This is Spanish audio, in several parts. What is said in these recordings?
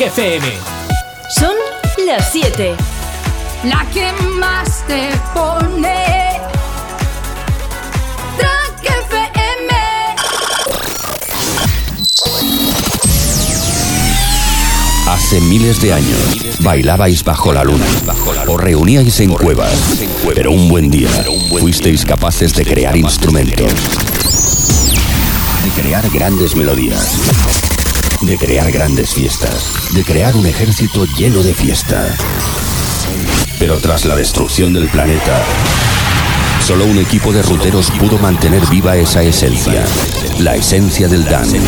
FM. Son las 7. La que más te pone. Track FM. Hace miles de años bailabais bajo la luna, o reuníais en cuevas, pero un buen día fuisteis capaces de crear instrumentos, de crear grandes melodías, de crear grandes fiestas, de crear un ejército lleno de fiesta. Pero tras la destrucción del planeta, solo un equipo de ruteros pudo mantener viva esa esencia, la esencia del dance,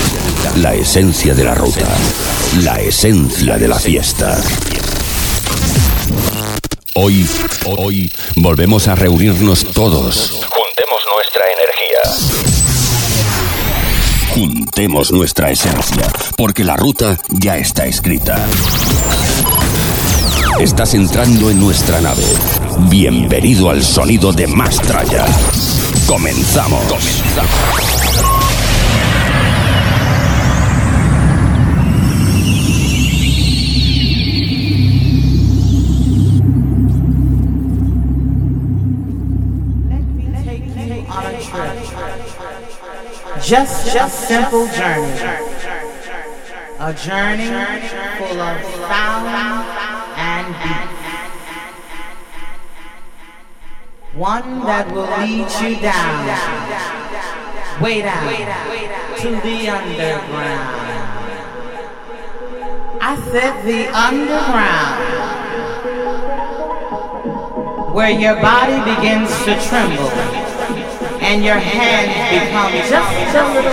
la esencia de la ruta, la esencia de la fiesta. Hoy, hoy, volvemos a reunirnos todos. Nuestra esencia, porque la ruta ya está escrita. Estás entrando en nuestra nave. Bienvenido al sonido de Mastraya. Comenzamos. Just a simple journey. A journey full of sound and beat. One that will lead you down, way down to the underground. I said the underground, where your body begins to tremble and your hands become just a little.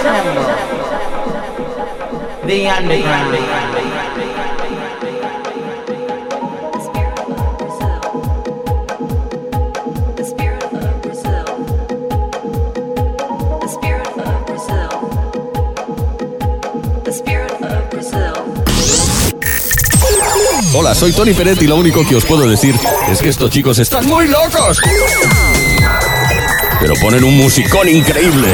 The underground. The spirit of Brazil. The spirit of Brazil. The spirit of Brazil. Hola, soy Tony Peret y lo único que os puedo decir es que estos chicos están muy locos. Pero ponen un musicón increíble.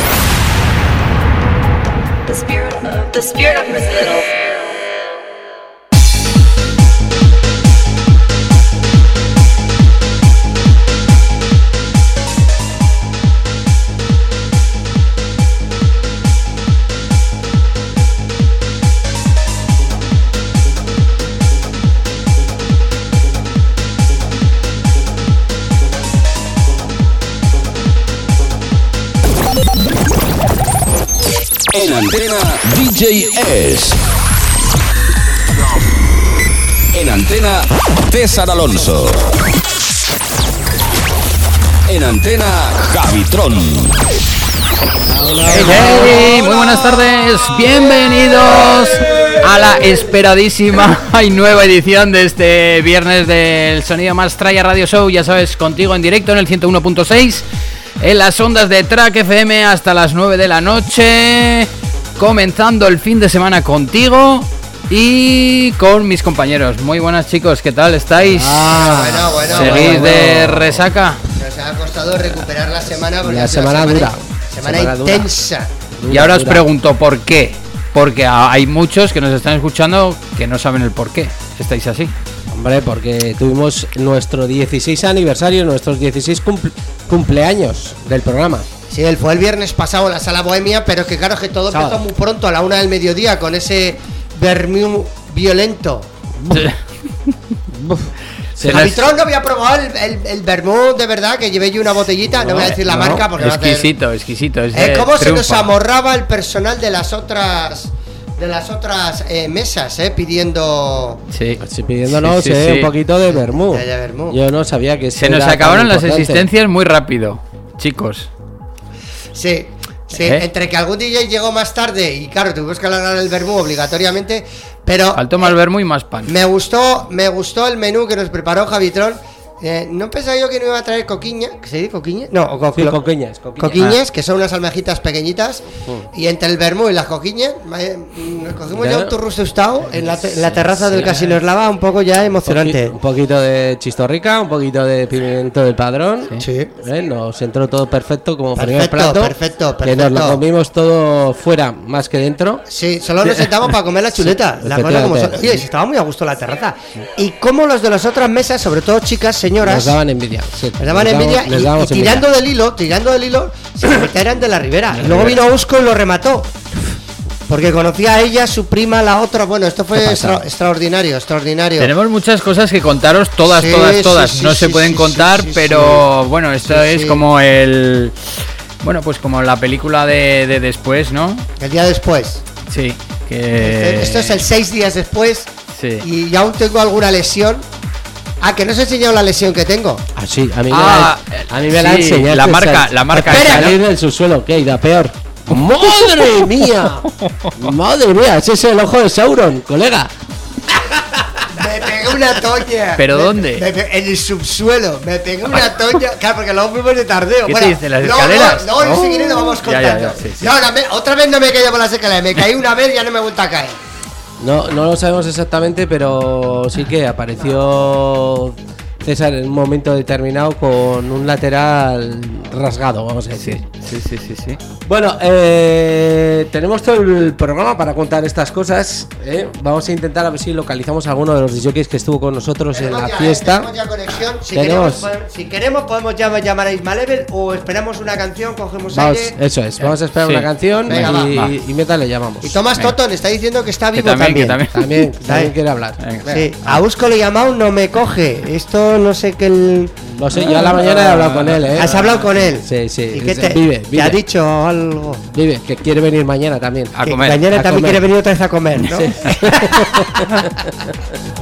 The spirit of the spirit of DJ. En antena César Alonso. En antena Javitron. Hey, hey, muy buenas tardes, bienvenidos a la esperadísima y nueva edición de este viernes del Sonido Más Traya Radio Show, ya sabes, contigo en directo en el 101.6, en las ondas de Track FM hasta las 9 de la noche, comenzando el fin de semana contigo y con mis compañeros. Muy buenas chicos, ¿qué tal estáis? Ah, bueno, bueno, ¿Seguís bueno, de resaca? Nos ha costado recuperar la semana porque La sido semana dura. Semana Semana dura. intensa. Y ahora os pregunto por qué. Porque hay muchos que nos están escuchando que no saben el por qué. Estáis así. Hombre, porque tuvimos nuestro 16 aniversario, nuestros 16 cumple- cumpleaños del programa. Sí, él fue el viernes pasado en la sala bohemia, pero es que claro, es que todo Sábado. empezó muy pronto, a la una del mediodía, con ese vermú violento. Se Javitrón no había probado el, el, el vermú de verdad, que llevé yo una botellita, no, voy a decir la No, marca porque va a exquisito, exquisito. Es Eh, ¿Cómo se nos amorraba el personal de las otras de las otras eh, mesas, eh, pidiendo Sí. Pidiéndonos Sí, sí, eh, sí. un poquito de vermú. Yo no sabía que Se nos acabaron las existencias muy rápido, chicos. Sí, sí, ¿Eh? entre que algún DJ llegó más tarde y claro, tuvimos que alargar el vermú obligatoriamente, pero Faltó más eh, vermú y más pan. me gustó, me gustó el menú que nos preparó Javitron, Eh, no pensaba yo que no iba a traer coquiña, ¿que se dice coquiña? No, o co- Sí, coquiñas, coquiñas. coquiñas, que son unas almejitas pequeñitas. Y entre el vermú y las coquiñas, eh, nos cogimos ya Ya. un turrus tostado en la, te- en la terraza del Casino Eslava, un poco ya emocionante. Un poquito de chistorrica, un poquito de pimiento del padrón. Sí. ¿Eh? Nos entró todo perfecto como primer Perfecto, plato. perfecto, Que nos lo perfecto. comimos todo fuera más que dentro. Sí, solo nos sentamos para comer la chuleta. Sí, la cosa como son. Oye, si estaba muy a gusto la terraza. Y como los de las otras mesas, sobre todo chicas, señoras, Nos daban envidia. sí. les daban Nos envidia damos- y- y, dábamos envidia. tirando del hilo, tirando del hilo, se eran de la ribera. Y luego vino Usco y lo remató. Porque conocía a ella, su prima, la otra. Bueno, esto fue extraordinario, extraordinario. Tenemos muchas cosas que contaros, todas, Sí, todas, todas. sí, no sí, se pueden sí, contar, pero sí. bueno, esto Sí, es sí. como el. Bueno, pues como la película de, de después, ¿no? El día después. Sí, que. Este- Esto es el seis días después. Sí. Y aún tengo alguna lesión. Ah, que no os he enseñado la lesión que tengo. Ah, sí, a mí Ah, me la, a mí me la sí, enseñaste, la marca- sal- la marca Espera, esa, ¿no? salir del subsuelo, ¿qué? Da peor. ¡Madre mía! ¡Madre mía! Ese es el ojo de Sauron, colega. Me pegué una toña. ¿Pero Me- dónde? me pe- en el subsuelo. Me pegué una toña. Claro, porque luego fuimos de tardeo. ¿Qué Bueno, te dice, las luego- escaleras? Luego, luego Oh. si queréis lo vamos Ya, ya, contando. ya, sí, sí. No, me- otra vez no me he caído por las escaleras. Me caí una vez y ya no me he vuelto a caer. No, no lo sabemos exactamente, pero sí que apareció César en un momento determinado con un lateral rasgado, vamos a decir. Sí, sí, sí, sí. Bueno, eh, tenemos todo el programa para contar estas cosas. ¿eh? Vamos a intentar a ver si localizamos a alguno de los jockeys que estuvo con nosotros en Tenemos la ya, ¿eh? fiesta. Tenemos ya conexión. Si Tenemos. queremos, podemos- si queremos, podemos llamar, llamar a Ismalevel o esperamos una canción, cogemos Vamos, aire. eso es, vamos a esperar Sí. una canción Venga, y, va, va. y mientras le llamamos. Y Tomás Venga. Toton está diciendo que está Que vivo también, que también. también. También, también quiere hablar. Venga. Sí, a Usco le he llamado, no me coge. Esto no sé qué. El... Lo sé, yo a la mañana he hablado con él, ¿eh? ¿Has hablado con él? Sí, sí. ¿Y qué sí, te, vive, te vive. ha dicho algo? Vive, que quiere venir mañana también. A Que comer. Mañana a también comer. quiere venir otra vez a comer, ¿no? Sí.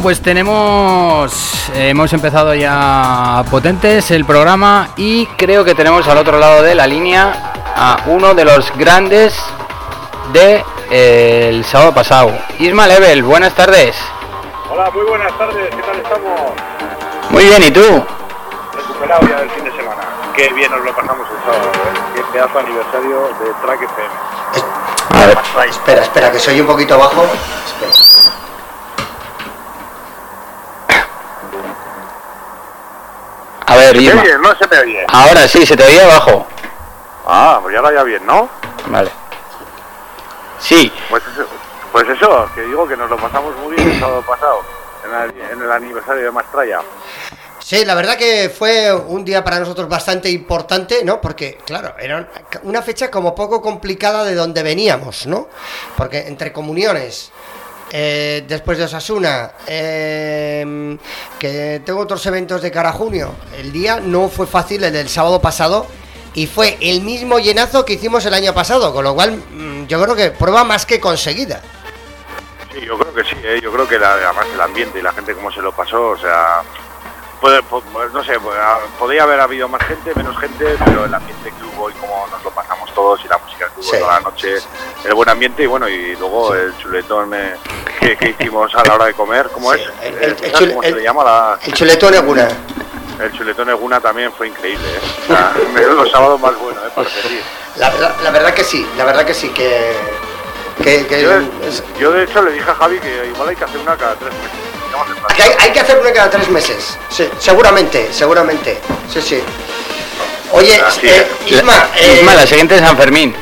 Bueno, pues tenemos. eh, hemos empezado ya potentes el programa y creo que tenemos al otro lado de la línea a uno de los grandes de eh, el sábado pasado. Isma Level, buenas tardes. Hola, muy buenas tardes, ¿qué tal estamos? Muy bien, ¿y tú? Recuperado ya del fin de semana. Qué bien nos lo pasamos el sábado, ¿eh? Qué pedazo de aniversario de Track FM. A ver. Espera, espera, que soy un poquito bajo. Espera. No se me oye. Ahora sí, se te oía abajo. Ah, pues ya ahora ya bien, ¿no? Vale. Sí, Pues eso, pues eso, que digo que nos lo pasamos muy bien el sábado pasado, en el, en el aniversario de Mastraya. Sí, la verdad que fue un día para nosotros bastante importante, ¿no? Porque, claro, era una fecha como poco complicada de donde veníamos, ¿no? Porque entre comuniones, eh, después de Osasuna, eh, que tengo otros eventos de cara a junio, el día no fue fácil el del sábado pasado y fue el mismo llenazo que hicimos el año pasado, con lo cual mm, yo creo que prueba más que conseguida. Sí, yo creo que sí, ¿eh? yo creo que además el ambiente y la gente como se lo pasó, o sea, po- pues, no sé, pues, ah, podría haber habido más gente, menos gente, pero el ambiente que hubo y cómo nos lo pasamos todos y la música que hubo Sí. toda la noche, el buen ambiente y bueno, y luego el chuletón eh, que, que hicimos a la hora de comer, ¿cómo Sí, es? el- el- el ¿sabes chule- ¿Cómo se le llama la, El chuletón Eguna. el chuletón Eguna también fue increíble, ¿eh? O sea, los sábados más buenos, ¿eh? Para. La, la- la verdad que sí, la verdad que sí, que... que, que Yo, es- yo, de hecho le dije a Javi que igual hay que hacer una cada tres meses. Hay, hay que hacer una cada tres meses, sí, seguramente, seguramente, sí, sí. Oye, eh. Isma, eh, Isma, la siguiente es San Fermín.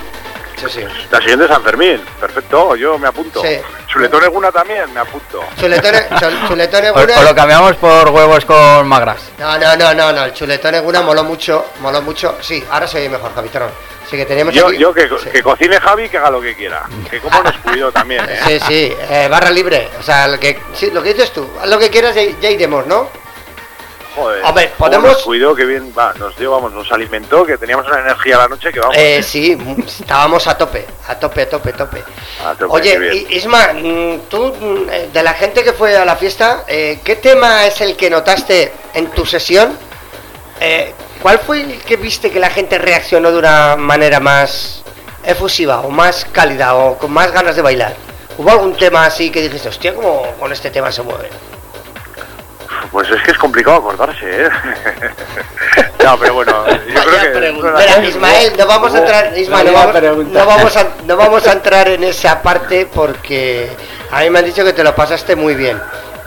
Sí, sí. La siguiente es San Fermín, perfecto, yo me apunto. Sí. Chuletón Eguna también, me apunto. Chuletón, chul- chuletón O, Eguna... o lo cambiamos por huevos con magras. No, no, no, no, no, el chuletón Eguna moló mucho, moló mucho. Sí, ahora se oye mejor, Javiterón. Sí, que tenemos Yo, aquí- yo que, sí. que cocine Javi, que haga lo que quiera. Que como nos cuido también, ¿eh? Sí, sí, eh, barra libre. O sea, lo que, sí, lo que dices tú, haz lo que quieras, ya, ya iremos, ¿no? Joder, Hombre, cómo podemos- Nos cuidó, que bien, va, nos dio, vamos, nos alimentó, que teníamos una energía a la noche que vamos. Eh, sí, estábamos a tope, a tope, a tope, a tope. a Oye, Isma, mm, tú, mm, eh, de la gente que fue a la fiesta, eh, ¿qué tema es el que notaste en tu sesión? Eh, ¿Cuál fue el que viste que la gente reaccionó de una manera más efusiva o más cálida o con más ganas de bailar? ¿Hubo algún tema así que dijiste, hostia, cómo con este tema se mueve? Pues es que es complicado acordarse, ¿eh? no, pero bueno, yo creo que... Espera, Ismael, no vamos a entrar, Ismael, no vamos, no vamos a, no vamos a entrar en esa parte porque a mí me han dicho que te lo pasaste muy bien.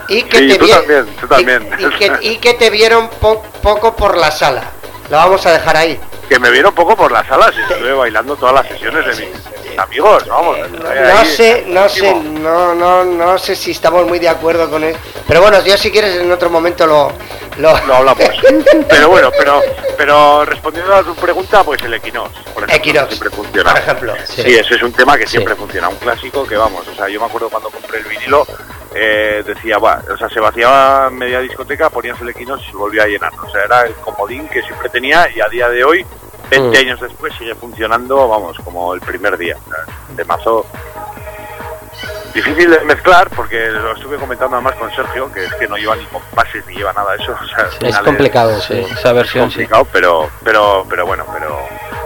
Y que Sí, te tú vi- también, tú y- también. Y, que, y que te vieron po- poco por la sala. Lo vamos a dejar ahí. Que me vieron poco por las salas y estuve bailando todas las sesiones de mis amigos, vamos. No, ahí, no sé, no sé, no, no, no sé si estamos muy de acuerdo con él. Pero bueno, yo si quieres en otro momento lo, lo, Lo hablamos. Pero bueno, pero pero respondiendo a tu pregunta, pues el Equinox. Por ejemplo, Equinox, siempre funciona. por ejemplo. Sí, ese es un tema que siempre funciona, un clásico que vamos, o sea, yo me acuerdo cuando compré el vinilo, eh, decía, va, o sea, se vaciaba media discoteca, ponías el Equinox y se volvía a llenar, o sea, era el comodín que siempre tenía y a día de hoy, 20 años después, sigue funcionando, vamos, como el primer día, de mazo. Difícil de mezclar porque lo estuve comentando además con Sergio, que es que no lleva ni compases ni lleva nada de eso. o sea, Es complicado, sí. Esa es versión, sí. complicado, pero, pero, pero bueno, pero,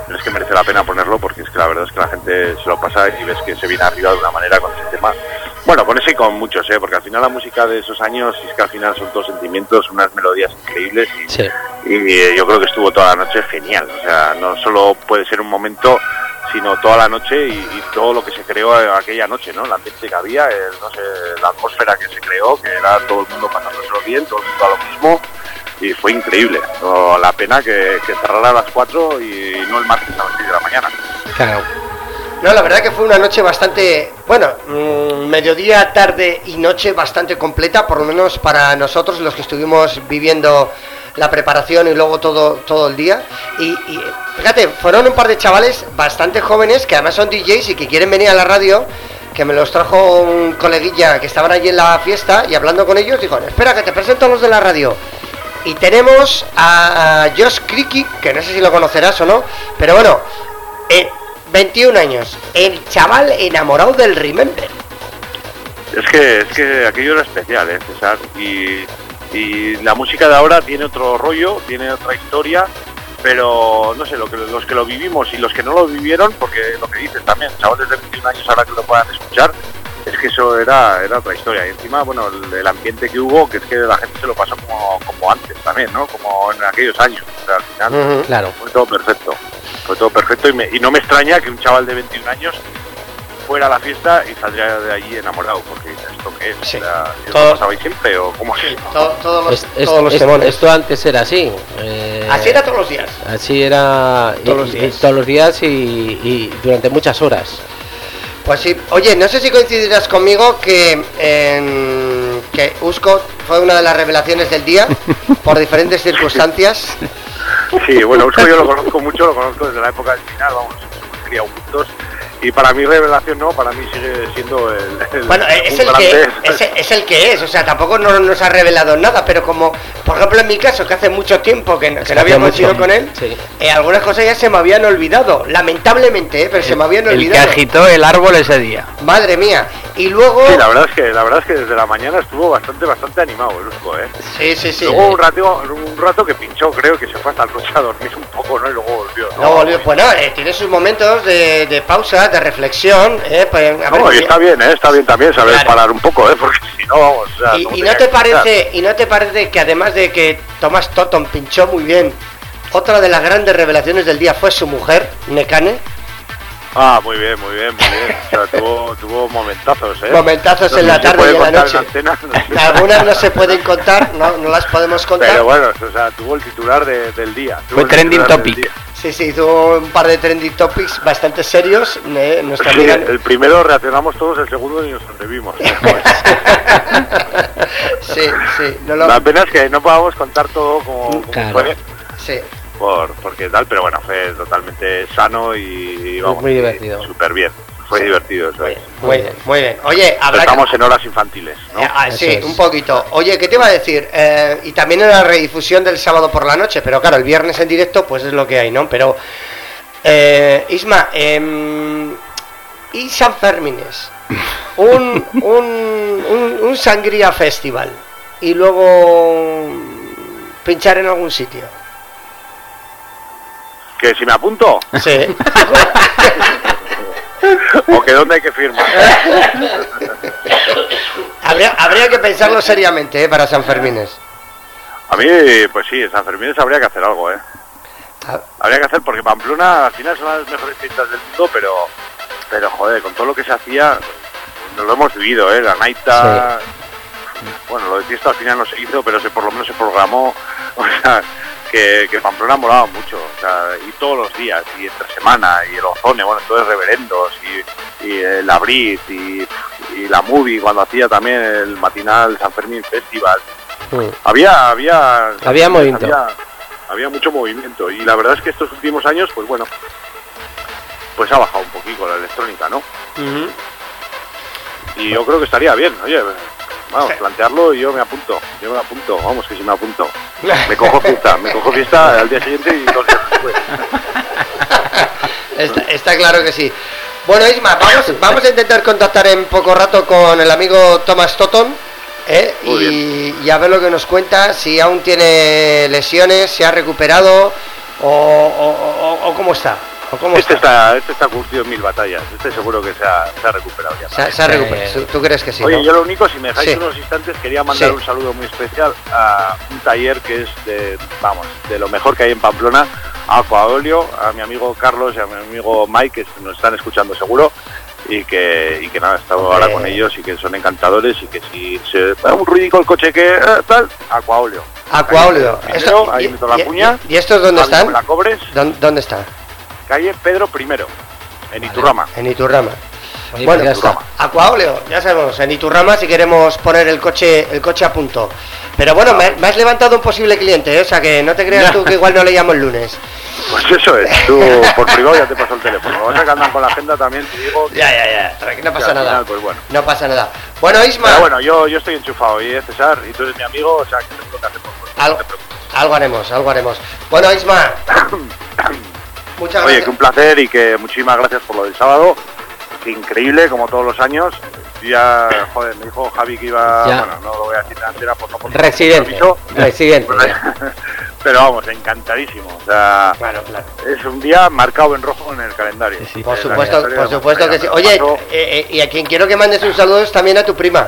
pero es que merece la pena ponerlo porque es que la verdad es que la gente se lo pasa y ves que se viene arriba de una manera con ese tema. Bueno, con ese y con muchos, ¿eh? porque al final la música de esos años es que al final son todos sentimientos, unas melodías increíbles y, Sí. y, eh, yo creo que estuvo toda la noche genial. O sea, no solo puede ser un momento, sino toda la noche y, y todo lo que se creó aquella noche, ¿no? El ambiente que había, el, no sé, la atmósfera que se creó, que era todo el mundo pasándoselo bien, todo el mundo a lo mismo y fue increíble. No, la pena que, que cerrara a las 4 y no el martes a las 6 de la mañana. Claro. No, la verdad que fue una noche bastante, bueno, mm, mediodía, tarde y noche bastante completa, por lo menos para nosotros los que estuvimos viviendo la preparación y luego todo, todo el día. Y, y, fíjate, fueron un par de chavales bastante jóvenes que además son DJs y que quieren venir a la radio, que me los trajo un coleguilla que estaban allí en la fiesta y hablando con ellos dijo, espera que te presento a los de la radio. Y tenemos a Josh Cricky, que no sé si lo conocerás o no, pero bueno, eh, 21 años, el chaval enamorado del Remember. Es que, es que aquello era especial, ¿eh? Y, y la música de ahora tiene otro rollo, tiene otra historia, pero no sé, lo que, los que lo vivimos y los que no lo vivieron, porque lo que dices también, chavales de 21 años ahora que lo puedan escuchar, es que eso era, era otra historia. Y encima, bueno, el, el ambiente que hubo, que es que la gente se lo pasó como, como antes también, ¿no? Como en aquellos años. O sea, al final Claro. fue todo perfecto. Fue todo perfecto y, me- y no me extraña que un chaval de 21 años fuera a la fiesta y saldría de allí enamorado, porque ¿esto qué es? Sí. ¿esto Todo- pasabais siempre o cómo es? To- todos los, Es- es- todos los es- esto antes era así. eh, Así era todos los días. Así era Todos los y- y días. todos los días y, y durante muchas horas. Pues sí, oye, no sé si coincidirás conmigo que, en- que Usco fue una de las revelaciones del día por diferentes circunstancias. Sí, bueno, Usco yo lo conozco mucho, lo conozco desde la época del final, vamos, hemos criado juntos. Y para mí revelación no, para mí sigue siendo el... el- Bueno, es el, que, es, es el que es, o sea, tampoco no nos ha revelado nada, pero como, por ejemplo, en mi caso, que hace mucho tiempo que, no- que no habíamos mucho. ido con él, Sí. eh, algunas cosas ya se me habían olvidado, lamentablemente, eh, pero se me habían El que olvidado. agitó el árbol ese día. Madre mía. Y luego... Sí, la verdad es que la verdad es que desde la mañana estuvo bastante bastante animado el Usco, ¿eh? Sí, sí, sí. Luego un rato, un rato que pinchó, creo que se fue hasta el coche a dormir un poco, ¿no? Y luego volvió. ¿no? No, volvió- bueno, eh, tiene sus momentos de, de pausa, de reflexión, eh, pues, a ver, No, y y- está bien, ¿eh? Está bien también saber Claro. parar un poco, ¿eh? Porque si no, vamos, o sea, y, no y tenía no te parece y no te parece que además de que Tomás Totten pinchó muy bien otra de las grandes revelaciones del día fue su mujer Nekane Ah, muy bien, muy bien, muy bien. O sea, tuvo, tuvo momentazos, ¿eh? Momentazos No en la tarde y en la noche. algunas no se pueden contar no, no las podemos contar Pero bueno, o sea, tuvo el titular de- del día. Fue trending topic. Sí sí tuvo un par de trending topics bastante serios eh, nuestra Sí, amiga el primero reaccionamos todos, el segundo y nos sobrevivimos. sí sí no lo La pena es que no podamos contar todo como, como Claro. fue, sí por, porque tal, pero bueno, fue totalmente sano y, y vamos, muy divertido. Súper bien, fue divertido. eso es. muy bien muy bien oye habrá que- Estamos en horas infantiles, ¿no? Eh, ah, sí, es. un poquito. Oye, ¿qué te iba a decir? Eh, y también en la redifusión del sábado por la noche, pero claro, el viernes en directo, pues es lo que hay, ¿no? Pero, eh, Isma, em, y San Fermines, un, un, un, un sangría festival y luego pinchar en algún sitio. Que si me apunto, Sí. o que dónde hay que firmar. habría, habría que pensarlo seriamente, ¿eh? Para San Fermines. A mí, pues sí, en San Fermín habría que hacer algo, ¿eh? Ah, Habría que hacer, porque Pamplona al final son las mejores fiestas del mundo, pero, pero joder, con todo lo que se hacía, nos lo hemos vivido, ¿eh? La Naita, bueno, lo de fiesta al final no se hizo, pero se, por lo menos se programó, o sea, que, que Pamplona molaba mucho, o sea, y todos los días, y entre semana, y el Ozone, bueno, entonces Reverendos, y, y el Abrit, y, y la Movie, cuando hacía también el matinal San Fermín Festival, Mm. había había Había movimiento. había, había mucho movimiento y la verdad es que estos últimos años pues bueno pues ha bajado un poquito la electrónica no y yo creo que estaría bien oye vamos plantearlo y yo me apunto yo me apunto vamos que si me apunto me cojo fiesta me cojo fiesta al día siguiente y dos días después Está, está claro que sí. Bueno, Isma, vamos, vamos a intentar contactar en poco rato con el amigo Thomas Toton. ¿eh? Y, y a ver lo que nos cuenta, si aún tiene lesiones, si ha recuperado o, o- o- o cómo está. Cómo este está. está este está curtido en mil batallas este seguro que se ha, se ha recuperado ya Se, ha- se ha recuperado. ¿Tú, tú crees que sí? Oye, no? yo lo único, si me dejáis Sí. unos instantes, quería mandar Sí. un saludo muy especial a un taller que es de, vamos, de lo mejor que hay en Pamplona, a Aquaolio, a mi amigo Carlos y a mi amigo Mike, que nos están escuchando seguro, y que, y que nada, he estado ahora con ellos y que son encantadores y que si se da un ruidico el coche que eh, tal, Aquaolio. Acuaóleo. Ahí, Esto- primero, ahí y- meto la y- cuña. y- ¿Y estos dónde están? la cobres, ¿Dónde, dónde está? Calle Pedro I, en Iturrama. En Iturrama. Oye, Bueno, pues ya está. Ya sabemos, en Iturrama si queremos poner el coche el coche a punto. Pero bueno, me, me has levantado un posible cliente, ¿eh? o sea que no te creas tú que igual no le llamo el lunes. Pues eso es, tú por privado ya te paso el teléfono. Vas a que andan con la agenda también, te digo. Ya, ya, ya, tranquilo, no que pasa nada. final, pues bueno. No pasa nada. Bueno, Isma, Pero bueno, yo, yo estoy enchufado y es César y tú eres mi amigo, o sea que seguro que hacemos no algo, te preocupes. algo haremos, algo haremos. Bueno, Isma, muchas Oye, gracias. que un placer y que muchísimas gracias por lo del sábado. Increíble, como todos los años. Ya, joder, me dijo Javi que iba, Ya. bueno, no lo voy a decir entera por no por Residente. Residente. Pero vamos, encantadísimo. O sea, Claro, claro. es un día marcado en rojo en el calendario. Por El supuesto, por supuesto que sí. Oye, eh, eh, y a quien quiero que mandes un saludo es también a tu prima.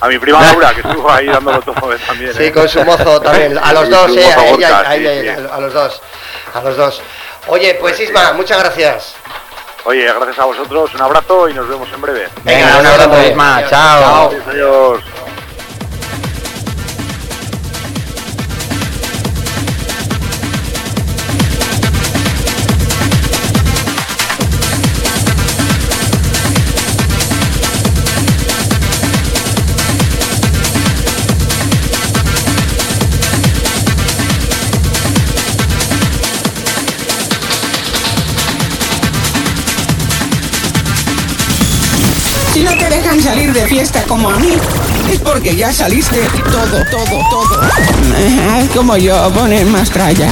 a mi prima Laura, que estuvo ahí dándolo todo también. Sí, ¿eh? con su mozo también. A los dos, eh. ella, sí, sí. a los dos. A los dos. Oye, pues Isma, muchas gracias. Oye, gracias a vosotros, un abrazo y nos vemos en breve. Venga, un abrazo, Isma. Chao. Adiós, adiós. De fiesta como a mí, es porque ya saliste todo, todo, todo. Como yo, ponen más tralla.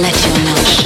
let your emotions.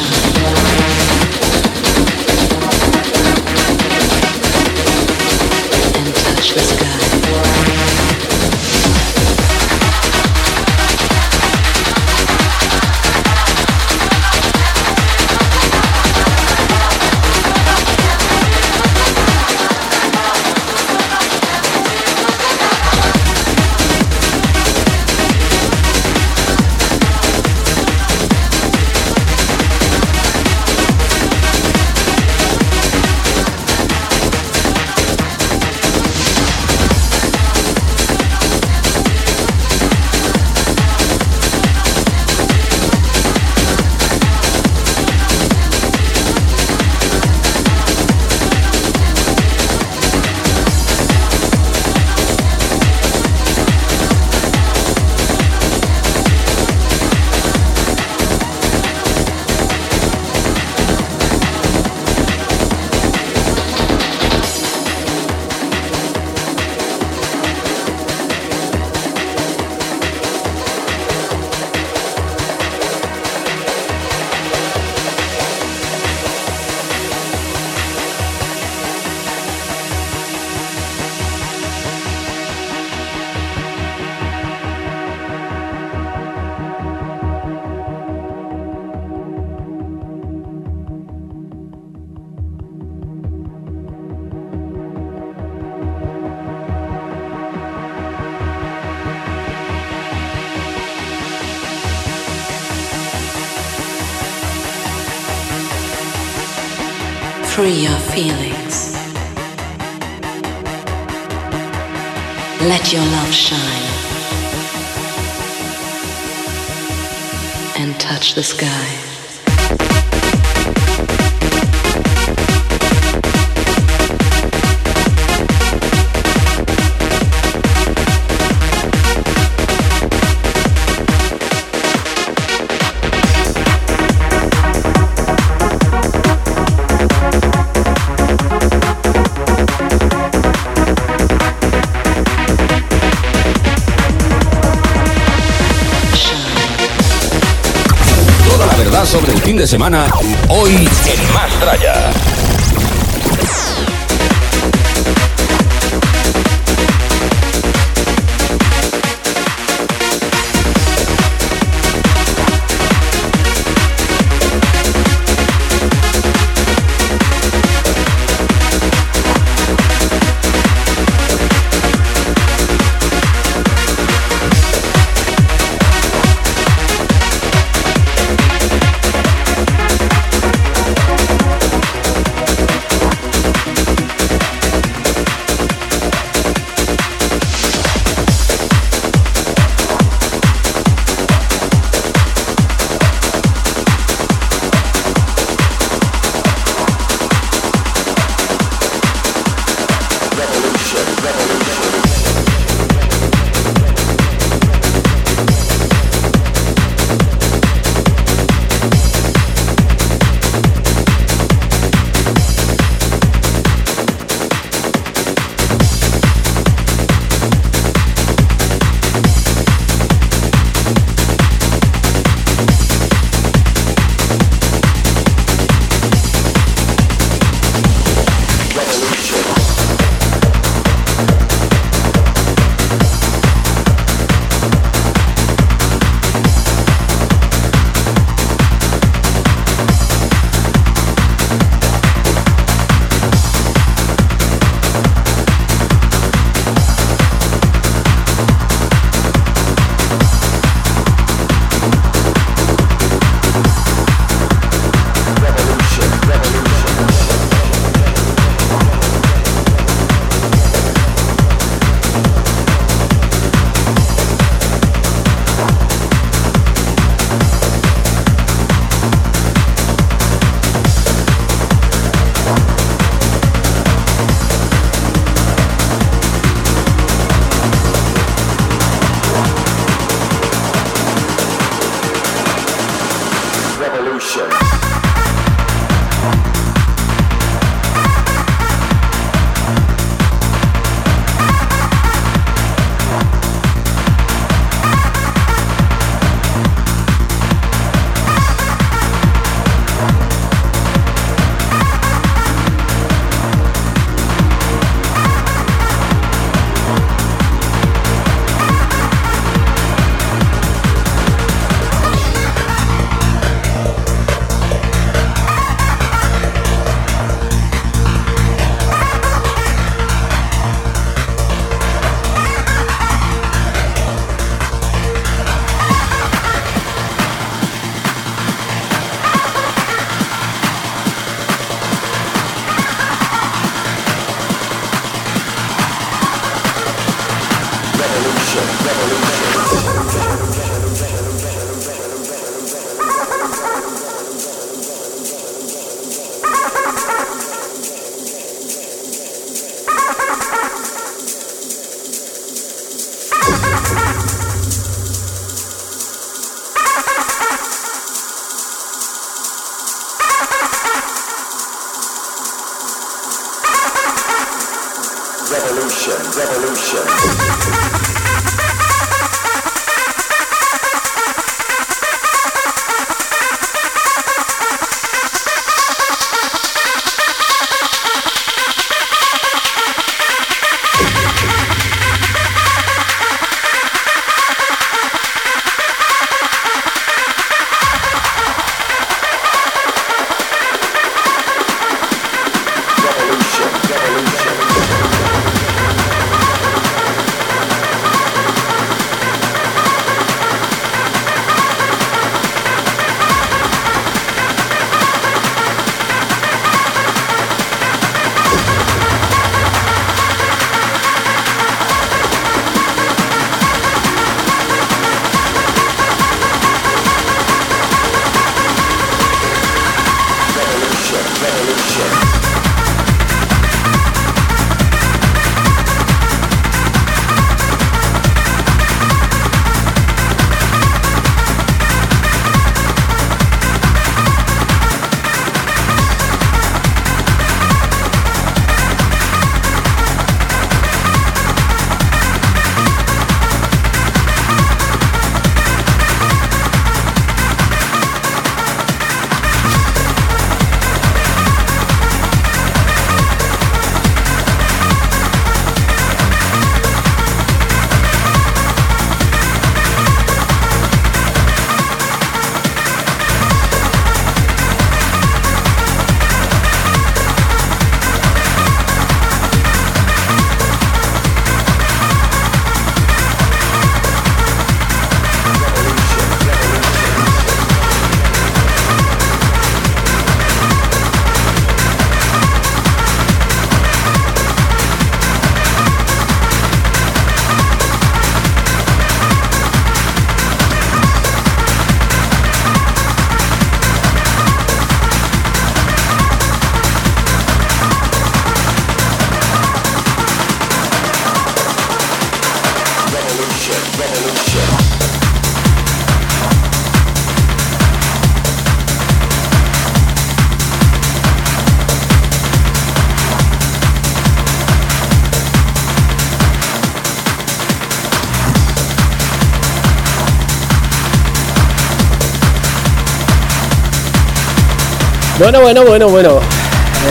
Bueno, bueno, bueno, bueno.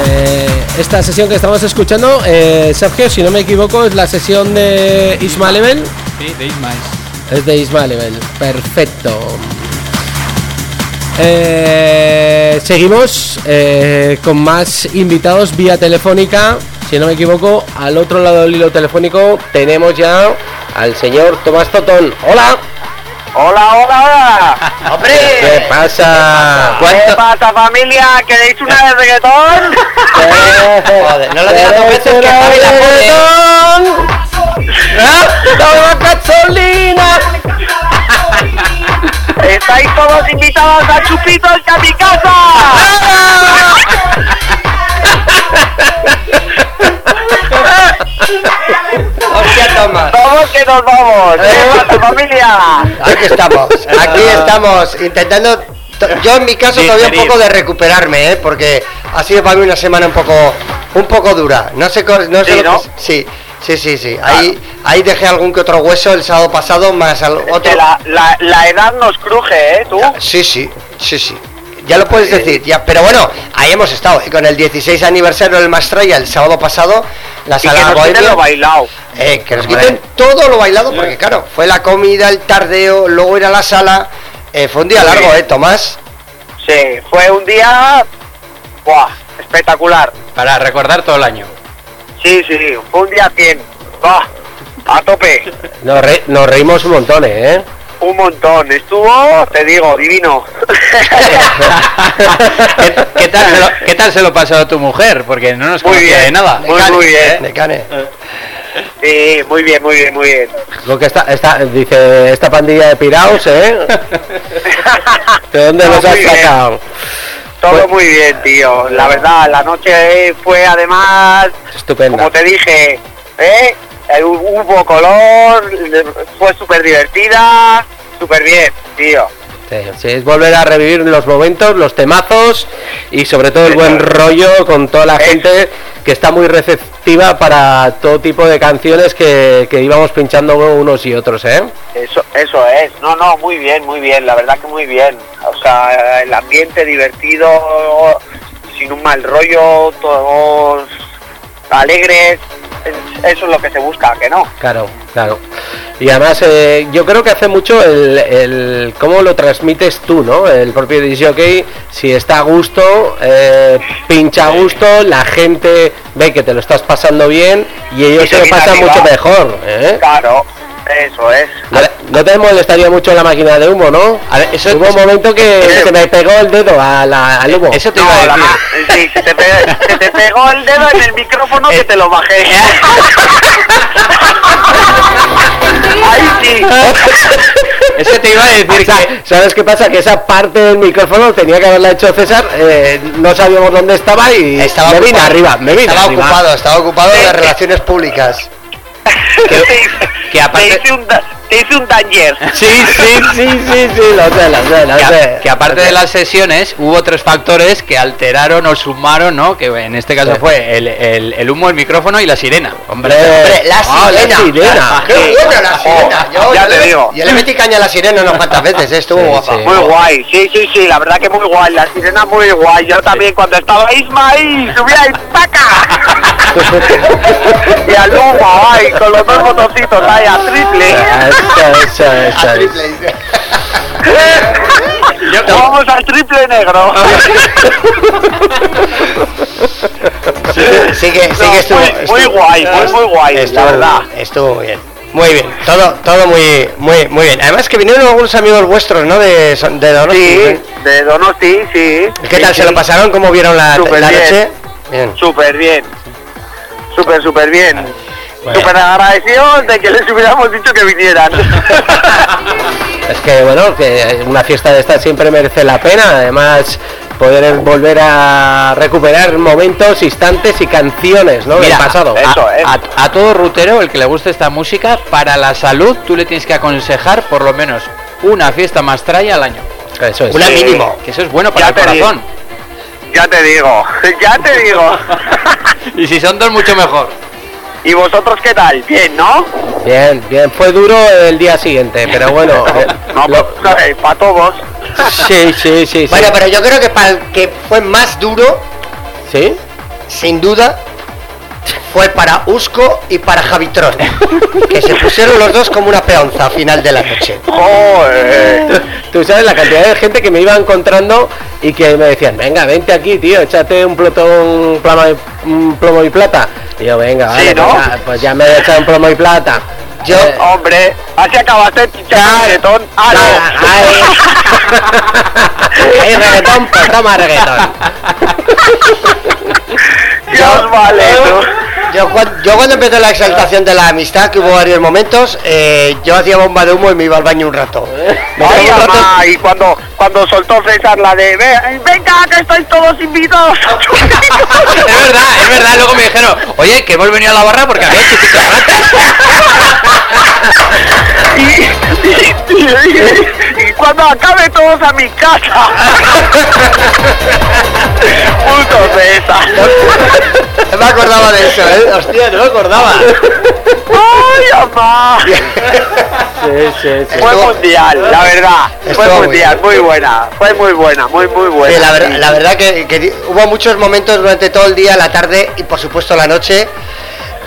Eh, esta sesión que estamos escuchando, eh, Sergio, si no me equivoco, es la sesión de Isma Level. Sí, de Ismael. Es de Isma Level. Perfecto. Eh, seguimos eh, con más invitados vía telefónica. Si no me equivoco, al otro lado del hilo telefónico tenemos ya al señor Tomás Totón. ¡Hola! Hola, hola, hola. ¡Hombre! ¿Qué pasa? ¿Qué pasa, familia? ¿Queréis una de reggaetón? Joder, no lo digas dos veces que Javi la pone. ¡Toma gasolina! Estáis todos invitados a Chupitos que a mi casa. Vamos que nos vamos. ¿Qué pasa, familia? Aquí estamos, aquí estamos intentando. Yo en mi caso todavía un poco de recuperarme, ¿eh? porque ha sido para mí una semana un poco, un poco dura. No sé, no sé Sí, sí, sí, sí, sí. Ahí, ahí dejé algún que otro hueso el sábado pasado, más al- Que otro. la, la, la edad nos cruje, ¿eh? Tú. Sí, sí, sí, sí. Ya lo puedes decir, ya, pero bueno, ahí hemos estado, ¿eh? con el 16 aniversario del Mastraya el sábado pasado, la Y que sala nos quiten Bohemia. lo bailado. Eh, que nos Hombre. quiten todo lo bailado, porque claro, fue la comida, el tardeo, luego ir a la sala. eh, fue un día Sí. largo, ¿eh, Tomás? Sí, fue un día... Buah, espectacular. Para recordar todo el año. Sí, sí, fue un día 100. Buah, a tope. Nos, re- nos reímos un montón, ¿eh? Un montón. Estuvo, te digo, divino. ¿Qué, qué tal se lo, qué tal se lo pasó a tu mujer? Porque no nos Muy conocía bien, de nada. muy, muy bien. De cane. Sí, muy bien, muy bien, muy bien. Lo que está, está, dice esta pandilla de piraos, ¿eh? ¿De dónde No, los has bien. sacado? Todo muy bien, tío. La verdad, la noche fue además, Estupenda. como te dije, ¿eh? Eh, hu- Hubo color, fue súper divertida, súper bien, tío. Sí, sí, es volver a revivir los momentos, los temazos y sobre todo el buen rollo con toda la gente que está muy receptiva para todo tipo de canciones que, que íbamos pinchando unos y otros, ¿eh? Eso, eso es. No, no, muy bien, muy bien. La verdad que muy bien. O sea, el ambiente divertido, sin un mal rollo, todos alegres. Es- Eso es lo que se busca, que no. Claro, claro. Y además eh, yo creo que hace mucho el, el cómo lo transmites tú, ¿no? El propio DJ, si está a gusto, eh, pincha a gusto, la gente ve que te lo estás pasando bien y ellos Y se lo pasan mucho mejor, ¿eh? Claro, eso es. No te molestaría mucho la máquina de humo, ¿no? eso- Hubo un momento que Eh, se me pegó el dedo a la- al humo. Eso te No, iba a la decir. ma- sí, se te, se te pegó el dedo en el micrófono que te lo bajé. Ahí sí. Eso te iba a decir O sea, que... ¿Sabes qué pasa? Que esa parte del micrófono tenía que haberla hecho César, eh, no sabíamos dónde estaba y Estaba me vine ocupado. arriba, me vine Estaba arriba. ocupado, estaba ocupado de relaciones públicas. que aparte- Te hice un, da- te hice un danger. Sí, sí, sí, sí, sí, lo sé, lo sé, lo Que, sé. que aparte de las sesiones hubo tres factores que alteraron o sumaron, ¿no? Que en este caso Sí. fue el, el- el humo, el micrófono y la sirena. Hombre, Hombre, la ah, sirena. sirena. Qué Sí. buena la sirena. Yo, Ya yo te le, digo. yo le metí caña a la sirena unas cuantas veces, ¿eh? estuvo Sí, guapa. sí. Muy guay, sí, sí, sí, la verdad que muy guay, la sirena muy guay. Yo también cuando estaba Isma ahí, subía y ¡paca! y al humo ahí, con los dos botoncitos ahí a triple. A triple. Vamos al triple negro. Sí que, sí que estuvo, muy- estuvo- muy guay, muy, muy guay, la estuvo- verdad. Estuvo muy bien. Muy bien, todo, todo muy, muy, muy bien. Además que vinieron algunos amigos vuestros, ¿no? De, son- de Donosti. Sí, de Donosti, sí. ¿Qué Sí, tal se lo pasaron? ¿Cómo vieron la, Súper la bien. noche? Bien. Súper bien. Súper, súper bien. Bueno. Súper agradecidos de que les hubiéramos dicho que vinieran. Es que bueno, que una fiesta de estas siempre merece la pena, además poder volver a recuperar momentos, instantes y canciones, ¿no? Mira, del pasado. eso a, es. a- a todo rutero, el que le guste esta música, para la salud tú le tienes que aconsejar por lo menos una fiesta más traya al año. Eso es. Una Sí. mínimo. Que eso es bueno para Ya el digo. corazón. ya te digo, ya te digo. y si son dos, mucho mejor. ¿Y vosotros qué tal? Bien, ¿no? Bien, bien, fue duro el día siguiente, pero bueno. eh, No, lo- para todos. sí, sí, sí, sí. Bueno, pero yo creo que para el que fue más duro, ¿Sí? sin duda, fue para Usco y para Javitron, que se pusieron los dos como una peonza a final de la noche. Joder. Tú sabes la cantidad de gente que me iba encontrando y que me decían, venga, vente aquí, tío, échate un plotón plomo y, un plomo y plata. Y yo, venga, vale, Sí, ¿no? pues, ya, pues ya me he echado un plomo y plata. Yo, Eh, Hombre, así acabaste reggaetón. Ah, no. Hay reggaetón, pues toma reggaetón. Dios vale. Yo, yo cuando empezó la exaltación de la amistad, que hubo varios momentos, eh, yo hacía bomba de humo y me iba al baño un rato. Me Ay, quedaba un rato- mamá, y cuando, cuando soltó César la de "Ve- venga, que estáis todos invitados. Es verdad, es verdad. Luego me dijeron, oye, que hemos venido a la barra porque había chiquitos y, y- y- y cuando acabe todos a mi casa. Puto César. No me acordaba de eso, ¿eh? Hostia, no me acordaba. Ay, mamá. Sí, sí, sí. Fue Estuvo- mundial, la verdad. Fue Estuvo mundial, muy buena. Fue muy buena, muy, muy buena. Sí, la, verdad, la verdad que, hubo muchos momentos durante todo el día, la tarde y por supuesto la noche.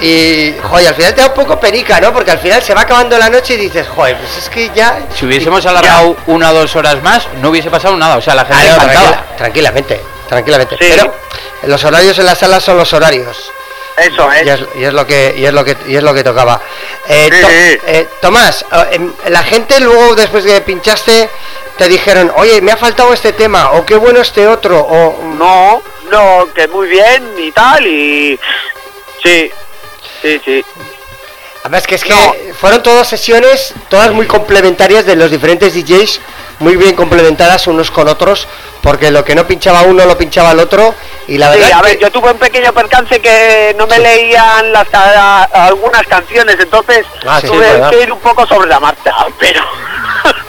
Y, joder, al final te da un poco perica, ¿no? Porque al final se va acabando la noche y dices, joder, pues es que ya... Si hubiésemos alargado una o dos horas más, no hubiese pasado nada. O sea, la gente Ah, no, tranquila- tranquilamente, tranquilamente. Sí. Pero los horarios en las salas son los horarios. Eso es. Y es, y es lo que y es lo que y es lo que tocaba. Eh, Sí, To- sí. eh, Tomás, em, la gente luego después que pinchaste te dijeron, oye, me ha faltado este tema o qué bueno este otro o No, no, que muy bien y tal, y. Sí, sí, sí. Además que es que No. fueron todas sesiones, todas muy complementarias de los diferentes DJs, muy bien complementadas unos con otros, porque lo que no pinchaba uno lo pinchaba el otro y la Sí, verdad a que- ver, yo tuve un pequeño percance que no me leían las algunas canciones, entonces Ah, sí, tuve que ir un poco sobre la marcha, pero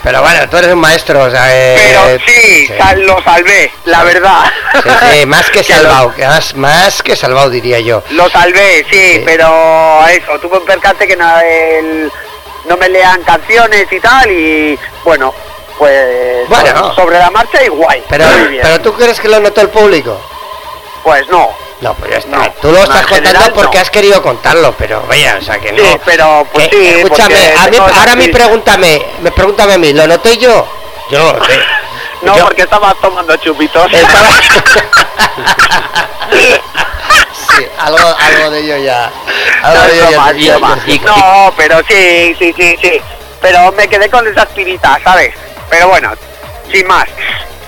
pero bueno, tú eres un maestro, o sea, eh, pero sí, sal- lo salvé, la verdad. sí, sí, más que salvado, que más, más que salvado diría yo. Lo salvé, sí, pero eso, tuve un percance que no, el- no me lean canciones y tal, y bueno, pues Bueno. sobre la marcha y guay. Pero, pero tú crees que lo notó el público? pues no. No, pues ya está. No, Tú lo no, estás contando general, porque no. has querido contarlo, pero vaya, o sea que no. Sí, pero pues Que, sí, escúchame, a mí, ahora la- mi pregúntame, me pregúntame a mí, ¿lo noté yo? Yo no lo noté. No, Yo- porque estabas tomando chupitos. Estaba- sí, algo, algo de ello ya. Algo No, de ello ya- No, pero sí, sí, sí, sí. Pero me quedé con esa espirita, ¿sabes? Pero bueno, sin más.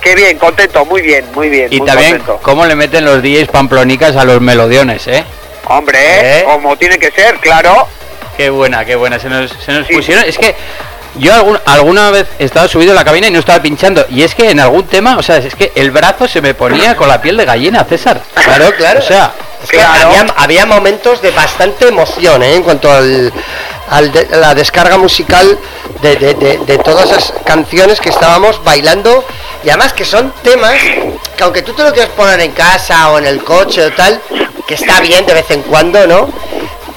Qué bien, contento, muy bien, muy bien. Y muy también, contento. cómo le meten los DJs pamplonicas a los melodiones, ¿eh? Hombre, ¿Eh? como tiene que ser, claro. Qué buena, qué buena. Se nos, se nos Sí. pusieron. Es que yo algún- alguna vez he estado subido en la cabina y no estaba pinchando. Y es que en algún tema, o sea, es que el brazo se me ponía con la piel de gallina, César. Claro, claro. O sea, Claro. había, había momentos de bastante emoción ¿eh? en cuanto al, al de- a la descarga musical de, de- todas esas canciones que estábamos bailando y además que son temas que aunque tú te lo quieras poner en casa o en el coche o tal, que está bien de vez en cuando, ¿no?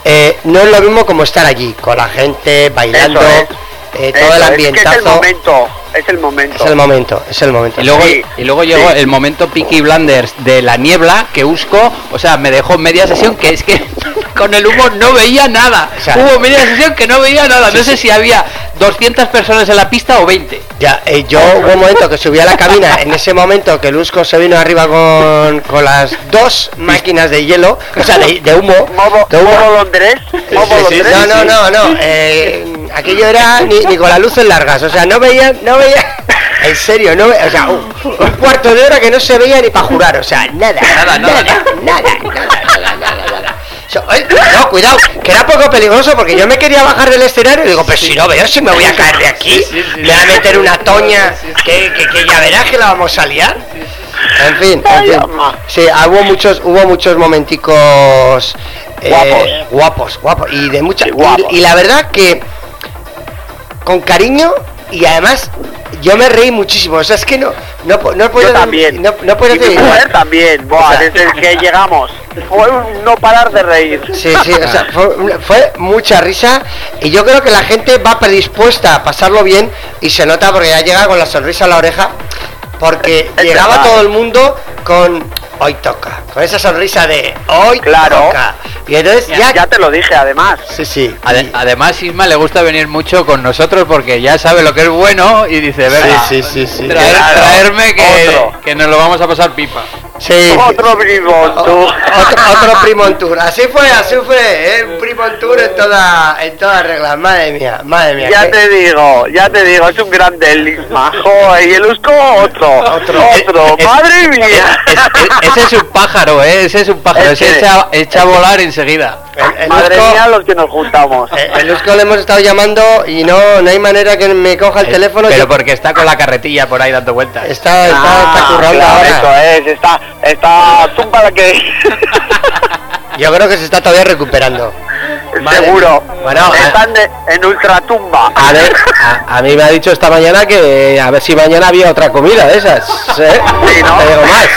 Eh, no es lo mismo como estar allí con la gente bailando, Eso. Eh, Eso todo el es, que es el ambientazo. momento, es el momento. Es el momento, es el momento. y luego, Sí, y luego llegó sí. el momento Peaky Blinders de la niebla que Usco, o sea, me dejó media sesión que es que con el humo no veía nada. O sea, Hubo media sesión que no veía nada. No sé si había 200 personas en la pista o 20. Ya, eh, yo hubo un momento que subí a la cabina, en ese momento que Lusco se vino arriba con, con las dos máquinas de hielo, o sea, de, de humo. Modo, de humo. modo londres, modo Sí, sí, londres. no, no, no, no, eh, aquello era ni, ni con las luces largas, o sea, no veía, no veía, en serio, no veía, o sea, un, un cuarto de hora que no se veía ni para jurar, o sea, nada, nada, nada, nada, nada, nada, nada, nada. O sea, ay, no, cuidado, que era poco peligroso porque yo me quería bajar del escenario y digo, pero si no veo si me voy a caer de aquí, le voy a meter una toña, que, que, que ya verás que la vamos a liar. En fin, en fin. Sí, ah, hubo muchos, hubo muchos momenticos eh, Guapos. guapos, guapos y de mucha Sí, guapos. y, y la verdad que con cariño y además yo me reí muchísimo. O sea, es que no, no, no puedo. Yo también. No, no puedo y mi decir. mujer también. Buah, O sea- desde que llegamos. Fue un no parar de reír. Sí, sí, o sea, fue, fue mucha risa y yo creo que la gente va predispuesta a pasarlo bien y se nota porque ya llega con la sonrisa en la oreja porque Es llegaba verdad. todo el mundo con hoy toca, con esa sonrisa de hoy Claro. toca. Y entonces ya, Ya te lo dije, además. Sí, sí. Ade- además, Isma le gusta venir mucho con nosotros porque ya sabe lo que es bueno y dice, venga, sí, sí, sí. traer- Claro. traerme que, Otro. que nos lo vamos a pasar pipa. Sí. Otro bribón, tú. O- otro, otro primo en tour. Así fue, así fue, ¿eh? primo en tour en toda, en toda regla. Madre mía, madre mía. Ya qué- te digo, ya te digo, es un grande el Isma. Joder, y el Usco otro. Otro. Otro. Es- Madre mía. Es- es- ese es un pájaro, ¿eh? Ese es un pájaro, Es ese echa, echa a volar enseguida. El, el Madre Usco- mía, los que nos juntamos. eh, el Usco le hemos estado llamando y no, no hay manera que me coja el teléfono. Pero Yo- porque está con la carretilla por ahí dando vueltas. Está, está, Ah, está currando claro, ahora. Eso es, está, está tumba la que. Yo creo que se está todavía recuperando. Madre Seguro. mía. Bueno, eh, Están de- en ultratumba. A ver, a, a mí me ha dicho esta mañana que a ver si mañana había otra comida de esas. ¿eh? Sí, ¿no? Te digo más.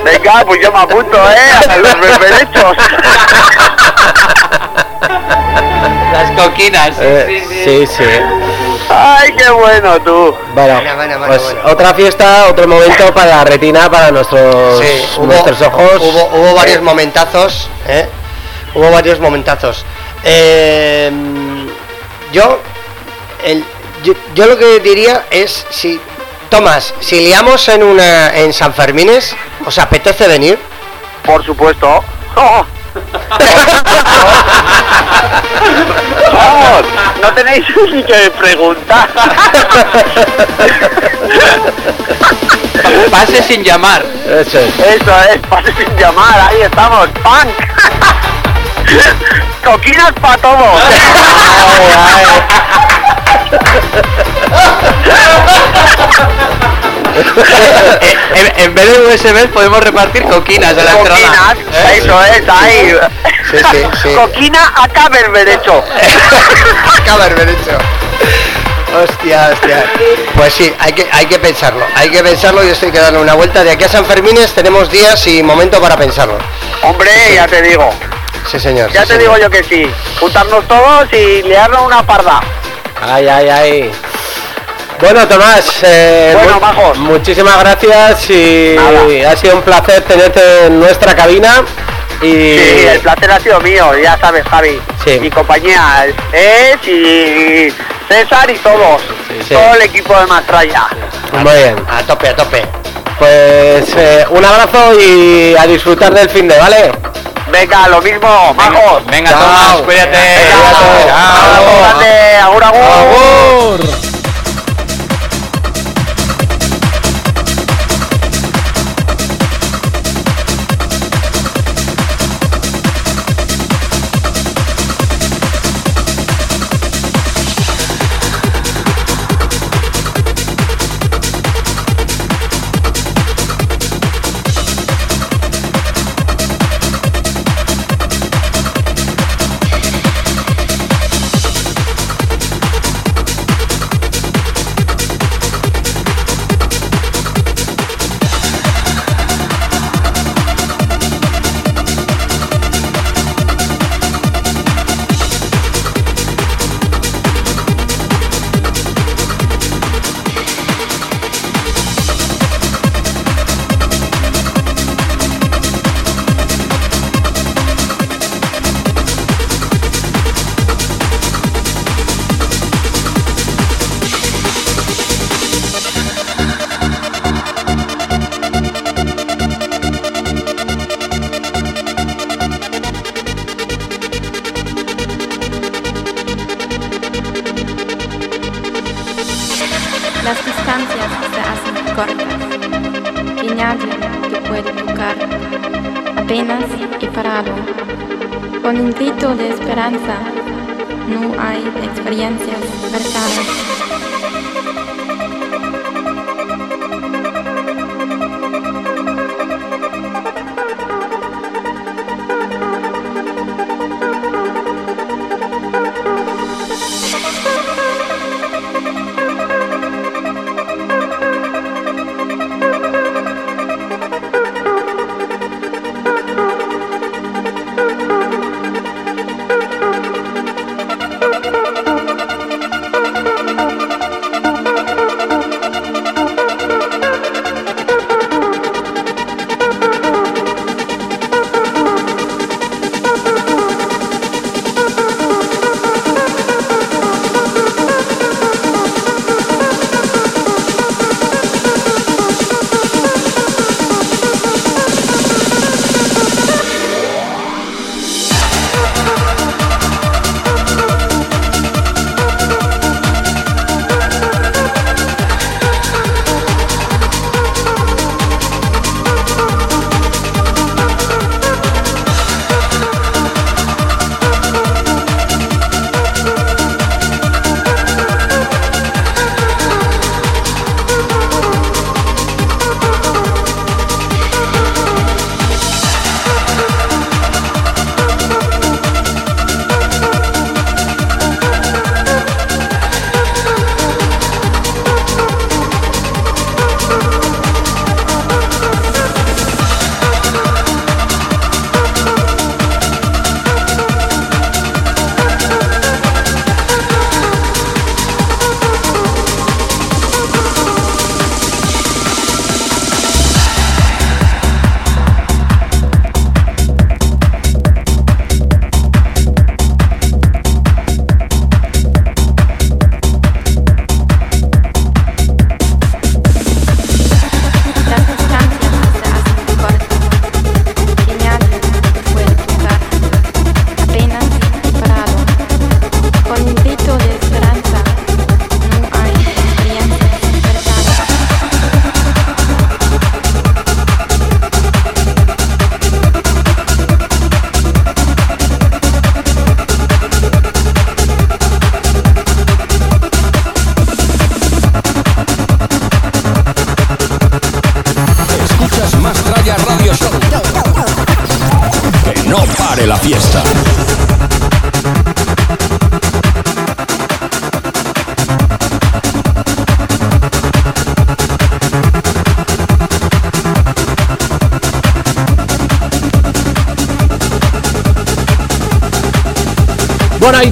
Venga, pues yo me apunto, ¿eh? A los berberechos. Las coquinas. sí, Eh, sí, sí. sí, sí. Ay, qué bueno tú. Bueno, Bueno, bueno, bueno, pues bueno. otra fiesta, otro momento para la retina, para nuestros, sí, hubo, nuestros ojos. Hubo, hubo varios momentazos, ¿eh? Hubo varios momentazos. Eh, yo, el, yo, yo lo que diría es si Tomás, si liamos en una en San Fermines, ¿os apetece venir? Por supuesto. Vamos, no tenéis ni que preguntar. Pase sin llamar. Eso es. Eso es, pase sin llamar, ahí estamos, punk. Coquinas para todos. En, en vez de USB podemos repartir coquinas a la Coquinas, entrada. ¿Eh? eso es, ahí. Sí, sí, sí. Coquina a berberecho. Acaba de haber hecho. Hostia, hostia. Pues sí, hay que, hay que pensarlo. Hay que pensarlo y esto hay que darle una vuelta. De aquí a San Fermines tenemos días y momento para pensarlo. Hombre, ya te digo, Sí, señor. ya sí, te señor. digo yo que sí. Juntarnos todos y liarnos una parda. Ay, ay, ay. Bueno, Tomás, eh, Bueno, majos. muchísimas gracias y Nada. ha sido un placer tenerte en nuestra cabina. Y Sí, el placer ha sido mío, ya sabes, Javi. Sí. Y compañía, es y César y todos. sí. Todo el equipo de Mastraya. muy bien. A tope, a tope. Pues eh, un abrazo y a disfrutar del fin de, ¿vale? Venga, lo mismo, majos. Venga, Chao. Tomás, cuídate. Cuídate. Grande, agur, agur.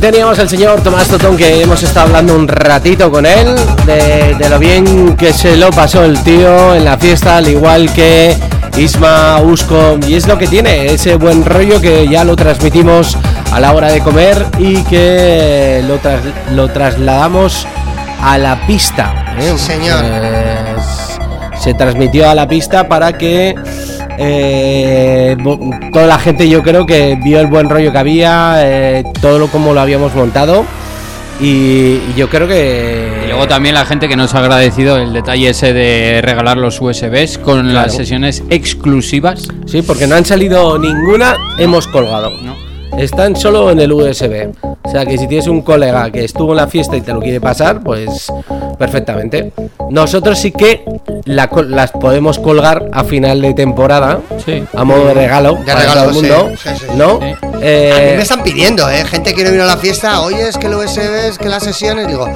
Teníamos al señor Tomás Totón que hemos estado hablando un ratito con él de, de lo bien que se lo pasó el tío en la fiesta, al igual que Isma, Usco, y es lo que tiene, ese buen rollo que ya lo transmitimos a la hora de comer y que lo, tras- lo trasladamos a la pista. ¿eh? Sí, señor. Eh, se transmitió a la pista para que eh, toda la gente yo creo que vio el buen rollo que había, eh, todo lo como lo habíamos montado y, y yo creo que... Y luego también la gente que nos ha agradecido el detalle ese de regalar los USBs con las sesiones exclusivas. Sí, porque no han salido ninguna, hemos colgado. Están solo en el USB. O sea que si tienes un colega que estuvo en la fiesta y te lo quiere pasar, pues perfectamente. Nosotros sí que la las podemos colgar a final de temporada, a modo de regalo, De para regalo, todo el mundo, sí, sí, sí, sí. ¿no? Eh, A mí me están pidiendo, ¿eh? Gente quiere venir a la fiesta. Oye, es que el USB, es que las sesiones. Digo,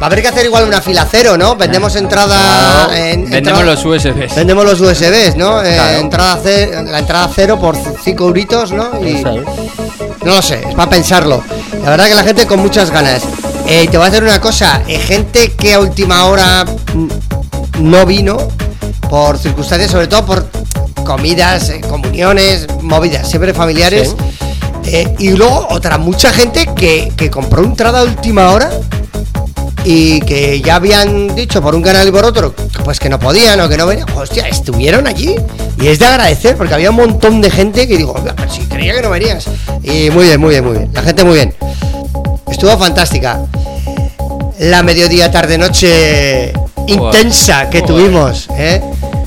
va a haber que hacer igual una fila cero, ¿no? Vendemos entrada. en- Vendemos entrada- los USBs. Vendemos los USBs, ¿no? Eh, entrada ce- la entrada cero por 5 euritos, ¿no? Y no lo sé, es para pensarlo. La verdad que la gente con muchas ganas. Eh, te voy a hacer una cosa. eh, gente que a última hora mm, no vino por circunstancias, sobre todo por comidas, comuniones, movidas, siempre familiares. Y luego otra, mucha gente que, que compró entrada a última hora y que ya habían dicho por un canal y por otro pues que no podían o que no venían. Hostia, estuvieron allí y es de agradecer porque había un montón de gente que digo, "Oiga, pero si creía que no venías. Y muy bien, muy bien, muy bien. La gente muy bien. Estuvo fantástica. La mediodía, tarde, noche intensa que tuvimos, ¿eh?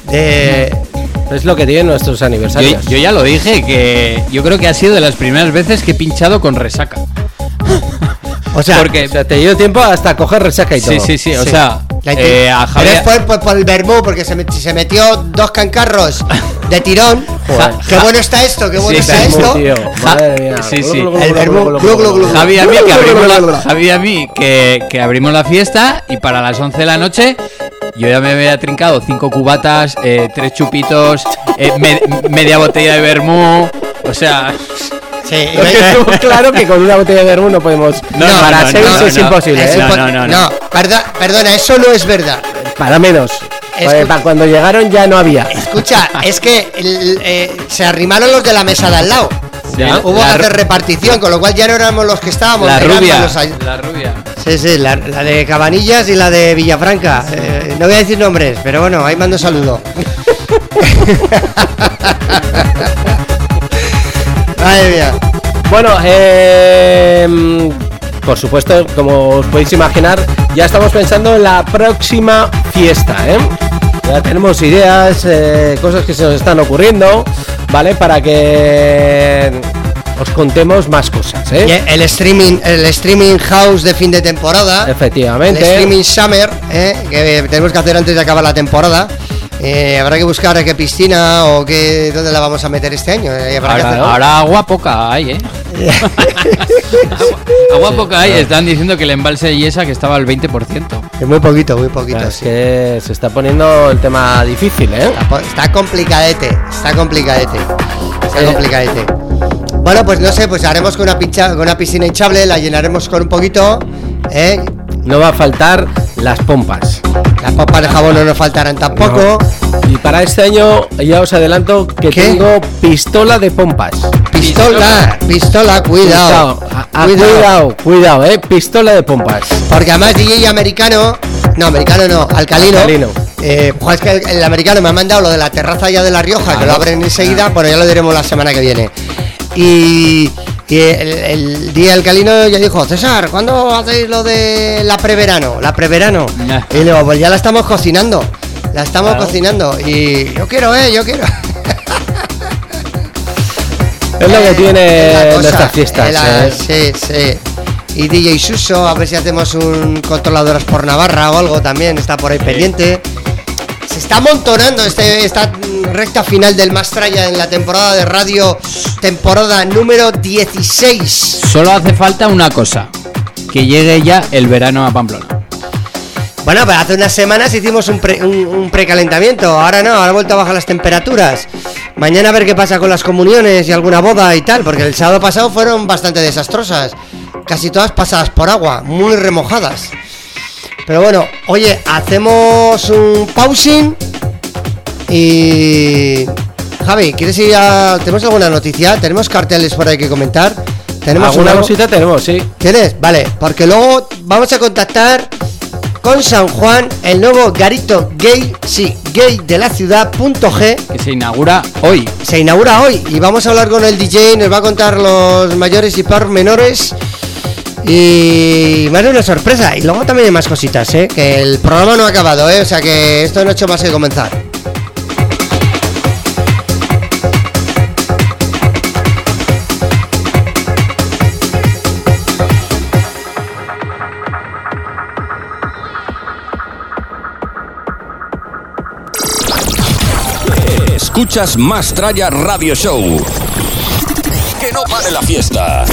De, es lo que tienen nuestros Yo, aniversarios. yo ya lo dije, que yo creo que ha sido de las primeras veces que he pinchado con resaca. O sea, Porque O sea, te dio tiempo hasta coger resaca y todo. Sí, sí, sí, o Sí. sea, eh, a Pero Javier... es por, por- por el vermú, porque se, met- se metió dos cancarros de tirón. Joder. qué bueno está esto, qué bueno Sí, está esto. tío. Madre mía. Sí, sí. El vermú, glu, glu, glu. Javi a mí que abrimos la, Javi a mí que, que abrimos la fiesta y para las 11 de la noche yo ya me había trincado cinco cubatas, eh, tres chupitos, eh, me- media botella de vermú, o sea, Sí, Porque estuvo claro que con una botella de vermú no podemos. No, para no, seis no, es no. imposible. Es ¿eh? no, impo- no, no, no, perda- perdona, eso no es verdad. Para menos. Para cuando llegaron ya no había. Escucha, es que el- eh, se arrimaron los de la mesa de al lado. Ya, Hubo la que ru- hacer repartición, con lo cual ya no éramos los que estábamos. la rubia, los la rubia. Sí, sí, la, la de Cabanillas y la de Villafranca. Eh, no voy a decir nombres, pero bueno, ahí mando saludo. Madre mía. Bueno, eh, por supuesto, como os podéis imaginar, ya estamos pensando en la próxima fiesta, ¿eh? Ya tenemos ideas, eh, cosas que se nos están ocurriendo, ¿vale? Para que os contemos más cosas, ¿eh? el streaming, el streaming house de fin de temporada. El Efectivamente. streaming summer, ¿eh? que tenemos que hacer antes de acabar la temporada. Eh, habrá que buscar qué piscina o qué dónde la vamos a meter este año. Eh, habrá que Ahora, hacer- ahora agua poca hay, ¿eh? agua, agua poca hay, están diciendo que el embalse de Yesa que estaba al 20%. Es muy poquito, muy poquito. Sí. que se está poniendo el tema difícil, ¿eh? Está, complicadete, está complicadete. Está Eh. complicadete. Bueno, pues no sé, pues haremos con una, pincha, con una piscina hinchable, la llenaremos con un poquito. ¿eh? No va a faltar las pompas. Las papas de jabón no nos faltarán tampoco. Y para este año ya os adelanto que ¿Qué? tengo pistola de pompas. Pistola, pistola, cuidado. Ah, ah, cuidado, cuidado, eh. Pistola de pompas. Porque además DJ americano, no, americano no, alcalino. Alcalino. Eh, jo, es que el, el americano me ha mandado lo de la terraza ya de La Rioja, que Claro. lo abren enseguida, bueno, ya lo diremos la semana que viene. Y, y el, el día alcalino ya dijo, César, ¿cuándo hacéis lo de la preverano? La preverano. Nah. Y luego, pues ya la estamos cocinando. La estamos Claro. cocinando. Y yo quiero, eh, yo quiero. Es lo que la tiene cosa, nuestras fiestas. es la- eh. Sí, sí. Y DJ Suso, a ver si hacemos un controladoras por Navarra o algo también, está por ahí pendiente. Está amontonando este, esta recta final del Mastraya en la temporada de radio, temporada número 16. Solo hace falta una cosa, que llegue ya el verano a Pamplona. Bueno, pues hace unas semanas hicimos un, pre- un- un precalentamiento, ahora no, ahora ha vuelto a bajar las temperaturas. Mañana a ver qué pasa con las comuniones y alguna boda y tal, porque el sábado pasado fueron bastante desastrosas, casi todas pasadas por agua, muy remojadas. Pero bueno, oye, hacemos un pausing y... Javi, ¿quieres ir a... ¿Tenemos alguna noticia? ¿Tenemos carteles por ahí que comentar? ¿Tenemos Alguna una- cosita tenemos, sí. ¿Tienes? Vale, porque luego vamos a contactar con San Juan, el nuevo garito gay, sí, gay de la ciudad, punto G. Que se inaugura hoy. Se inaugura hoy y vamos a hablar con el DJ, nos va a contar los mayores y pormenores. Y más de una sorpresa. Y luego también hay más cositas, ¿eh? Que el programa no ha acabado, ¿eh? O sea que esto no ha hecho más que comenzar. Escuchas Más Tralla Radio Show. Que no pare la fiesta.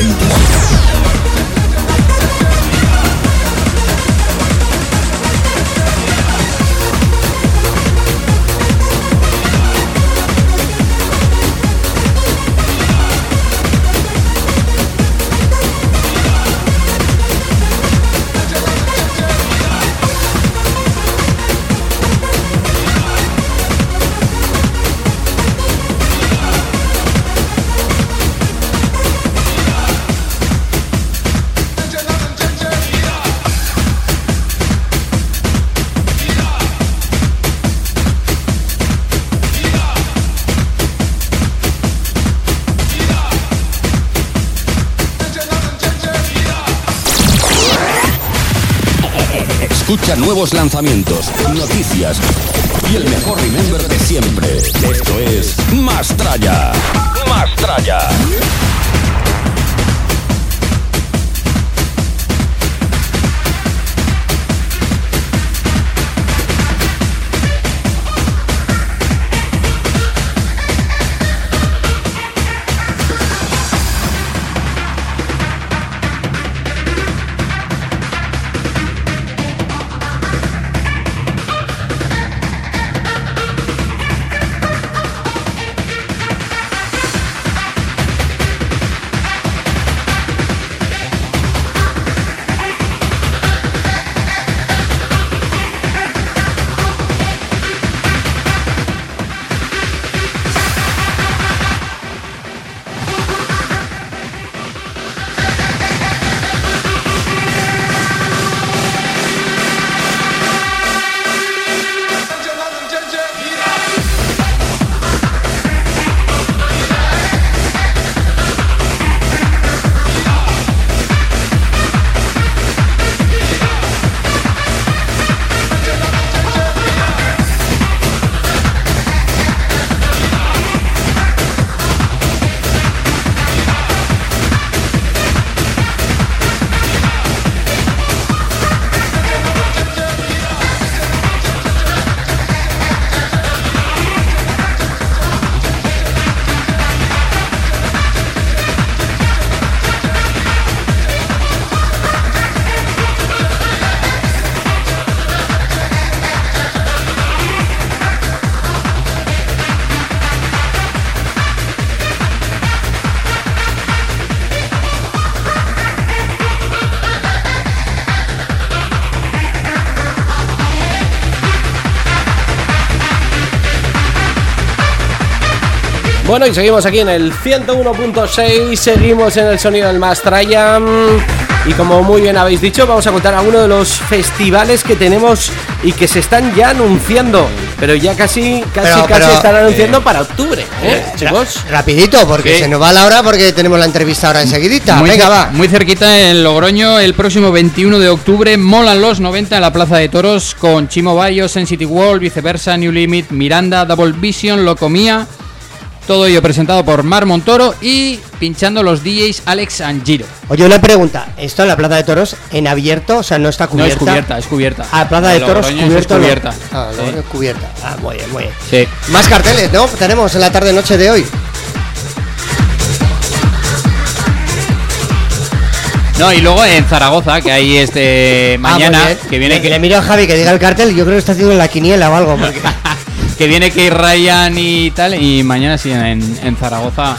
Lo Escucha nuevos lanzamientos, noticias y el mejor remember de siempre. Esto es Más Tralla. Más Tralla. Bueno, y seguimos aquí en el 101.6, seguimos en el sonido del Mastraya. Y como muy bien habéis dicho, vamos a contar algunos de los festivales que tenemos y que se están ya anunciando. Pero ya casi, casi, Pero- casi pero, están anunciando eh, para octubre, ¿eh, chicos? Rapidito, porque se nos va la hora porque tenemos la entrevista ahora enseguidita. Muy, Venga, va. muy cerquita en Logroño, el próximo 21 de octubre, molan los 90 en la Plaza de Toros con Chimo Bayo, Sensity Wall, Viceversa, New Limit, Miranda, Double Vision, Locomía. Todo ello presentado por Mar Montoro y pinchando los DJs Alex and Giro. Oye, una pregunta. ¿Esto en la Plaza de Toros en abierto? O sea, no está No cubierta. es cubierta, es cubierta. Ah, Plaza de Toros Logroño cubierto. Es no. cubierta. Ah, Sí. Cubierta. Ah, muy bien, muy bien. Sí. Más carteles, ¿no? Tenemos en la tarde-noche de hoy. No, y luego en Zaragoza, que hay este mañana, Ah, bien. que viene Le- que, Le miro a Javi que diga el cartel. Yo creo que está haciendo la quiniela o algo. Porque... que viene que Ryan y tal, y mañana sí en, en Zaragoza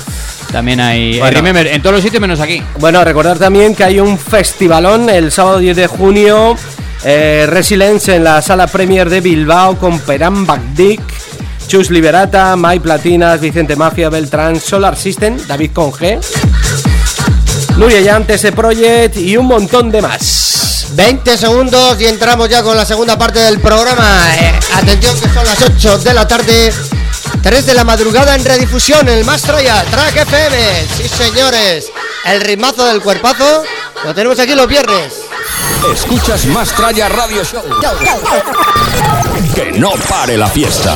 también hay Bueno. Remember, en todos los sitios menos aquí. Bueno, recordar también que hay un festivalón el sábado 10 de junio, eh, Resilience en la sala Premier de Bilbao con Peram Bagdic, Chus Liberata, Mai Platinas, Vicente Mafia, Beltrán, Solar System, David Conge, Nuria Llante, ese Project y un montón de más. 20 segundos y entramos ya con la segunda parte del programa. Eh, atención que son las 8 de la tarde, 3 de la madrugada en redifusión, el Mastraya, Track FM. Sí, señores, el ritmazo del cuerpazo lo tenemos aquí los viernes. Escuchas Mastraya Radio Show. Que no pare la fiesta.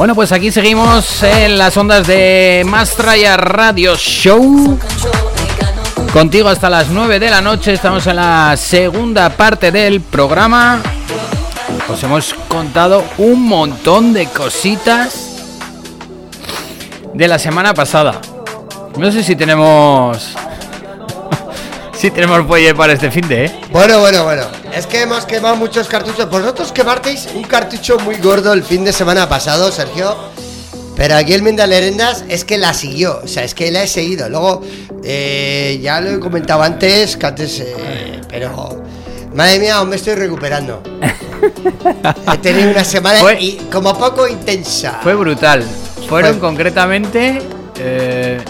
Bueno, pues aquí seguimos en las ondas de Mastraya Radio Show. Contigo hasta las 9 de la noche. Estamos en la segunda parte del programa. Os hemos contado un montón de cositas de la semana pasada. No sé si tenemos. Si tenemos pollo para este fin de, ¿eh? Bueno, bueno, bueno. Es que hemos quemado muchos cartuchos. Vosotros quemasteis un cartucho muy gordo el fin de semana pasado, Sergio. Pero aquí el Mendalerendas es que la siguió. O sea, es que la he seguido. Luego, eh, ya lo he comentado antes, que antes. eh, pero. Madre mía, aún me estoy recuperando. he tenido una semana Fue- y como poco intensa. Fue brutal. Fueron Fue- concretamente. Eh,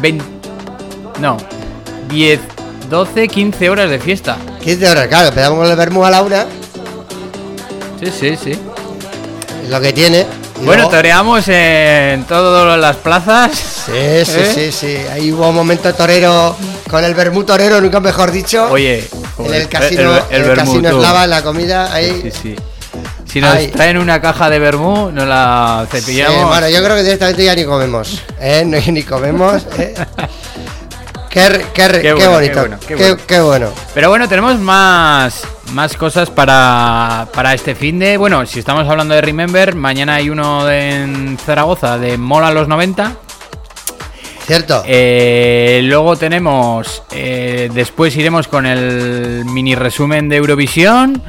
20. No. 10, 12, 15 horas de fiesta. 15 horas, claro. Empezamos con el Bermú a la una. Sí, sí, sí. Es lo que tiene. Bueno, luego- toreamos en todas las plazas. Sí, sí, ¿Eh? sí, sí. Ahí hubo un momento torero con el Bermú torero, nunca mejor dicho. Oye, en el casino, en el vermú, casino eslava, en la comida, ahí. Sí, sí. Si nos Ay. traen una caja de vermú, nos la Sí, cepillamos. bueno, yo creo que directamente ya ni comemos. ¿eh? No, ni comemos. ¿eh? Qué, qué Qué qué bueno, bonito. qué bueno, qué qué, bueno. qué bueno. Pero bueno, tenemos más, más cosas para, para este fin de. Bueno, si estamos hablando de Remember, mañana hay uno de- en Zaragoza de Mola los 90. Cierto. Eh, luego tenemos. eh, después iremos con el mini resumen de Eurovisión.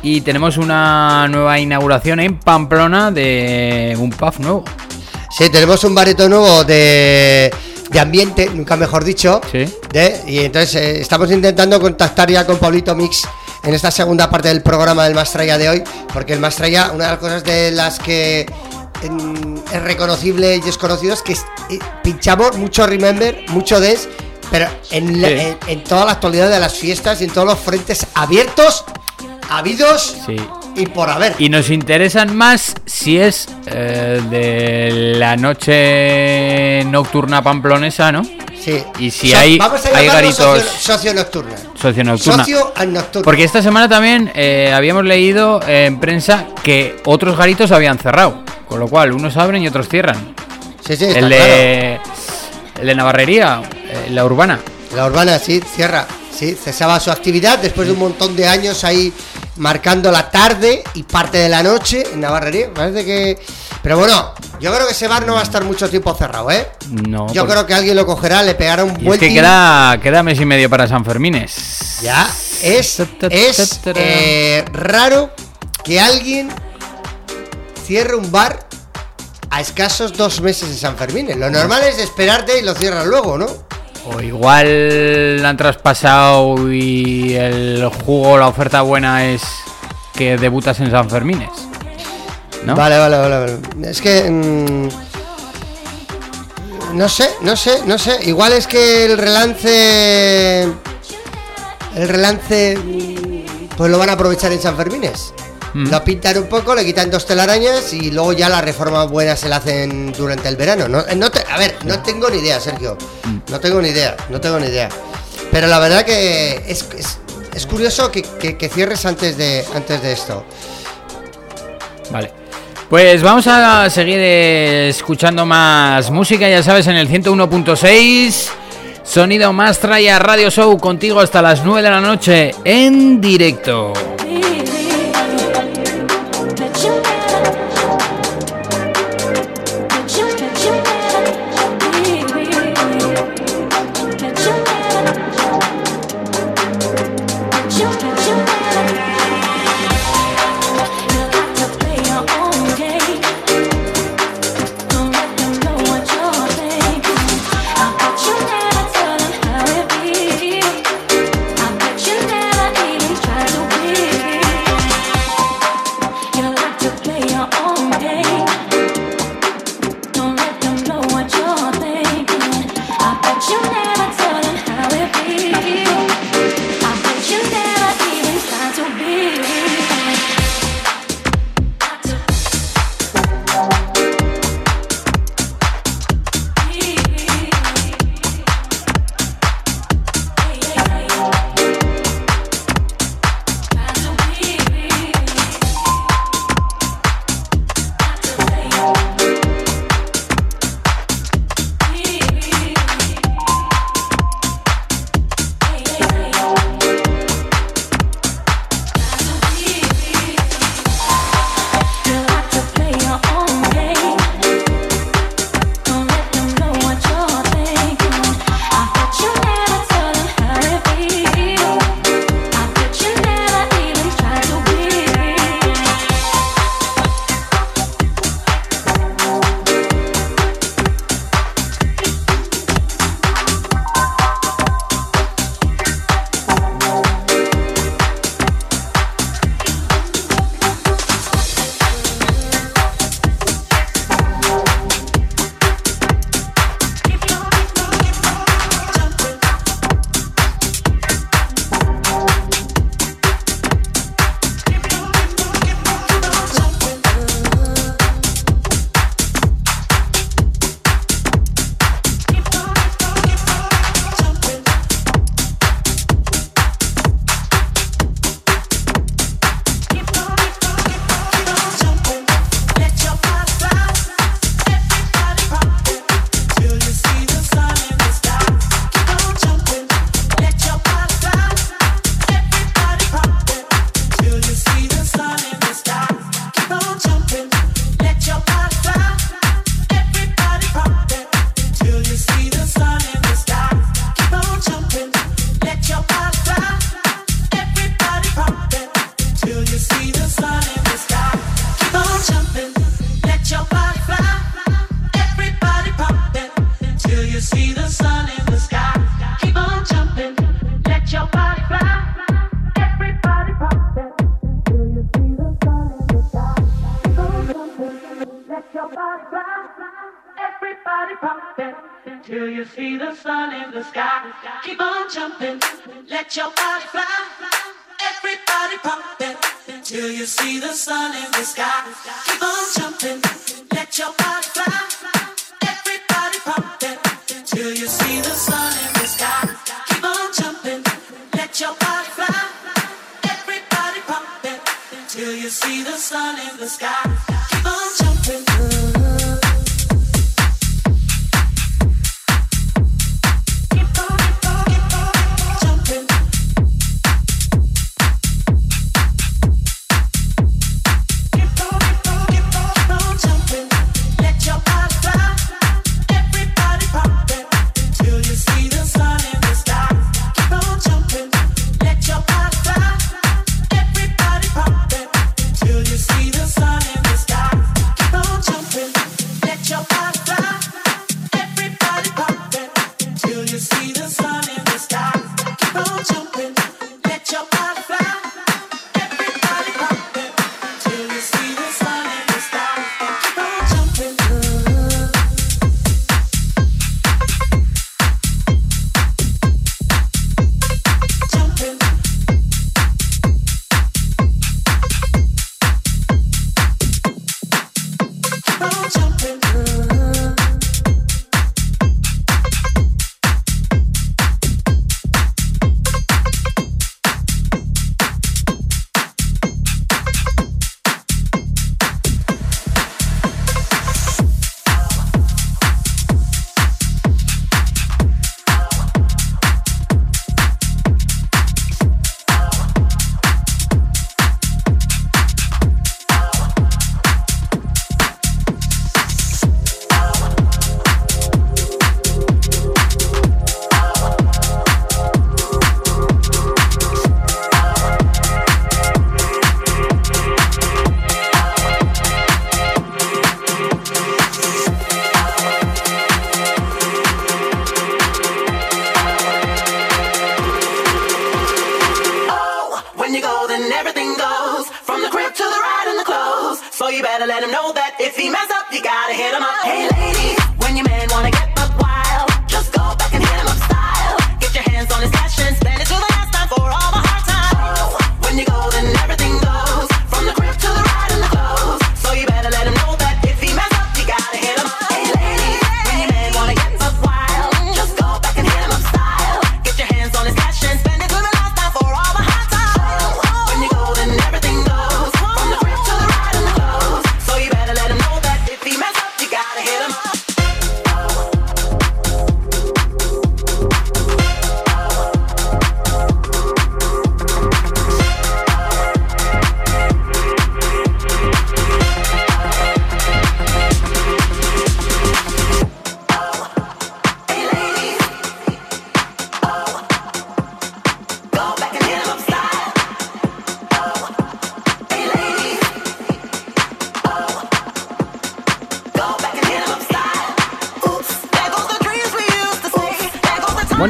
Y tenemos una nueva inauguración en Pamplona de un pub nuevo. Sí, tenemos un bareto nuevo de, de ambiente, nunca mejor dicho. Sí. de- y entonces eh, estamos intentando contactar ya con Pablito Mix en esta segunda parte del programa del Mastraya de hoy, porque el Mastraya, una de las cosas de las que es reconocible y es conocido es que es- eh, pinchamos mucho Remember, mucho Des pero en, la- Sí. en, en toda la actualidad de las fiestas y en todos los frentes abiertos, habidos Sí. Y por haber. Y nos interesan más si es eh, de la noche nocturna pamplonesa, ¿no? Sí. Y si So- hay, vamos a hay garitos socio, socio nocturna. socio nocturna. Socio. Porque esta semana también eh, habíamos leído en prensa que otros garitos habían cerrado. Con lo cual, unos abren y otros cierran. Sí, sí, está el, de, el de Navarrería, eh, la urbana. La urbana, sí, cierra. Sí, cesaba su actividad después de un montón de años ahí marcando la tarde y parte de la noche en Navarrería. Parece que. Pero bueno, yo creo que ese bar no va a estar mucho tiempo cerrado, ¿eh? No, Yo porque- creo que alguien lo cogerá, le pegará un y es que queda, queda mes y medio para San Fermines. Ya, es, es eh, raro que alguien cierre un bar a escasos dos meses de San Fermín. Lo normal es esperarte y lo cierras luego, ¿no? O igual han traspasado y el jugo, la oferta buena es que debutas en San Fermines. ¿No? Vale, vale, vale, vale. Es que. mm, no sé, no sé, no sé. Igual es que el relance. El relance. mm, Pues lo van a aprovechar en San Fermines. Mm. Lo pintan un poco, le quitan dos telarañas y luego ya la reforma buena se la hacen durante el verano. No, eh, no te- a ver, no tengo ni idea, Sergio. Mm. No tengo ni idea, no tengo ni idea. Pero la verdad que es, es, es curioso que, que- que cierres antes de, antes de esto. Vale. Pues vamos a seguir escuchando más música, ya sabes, en el 101.6. Sonido más trae a Radio Show contigo hasta las 9 de la noche en directo. See the sun in the sky. Keep on jumping, let your body fly. Everybody pumping till you see the sun in the sky. Keep on jumping, let your body fly. Everybody pumping till you see the sun in the sky.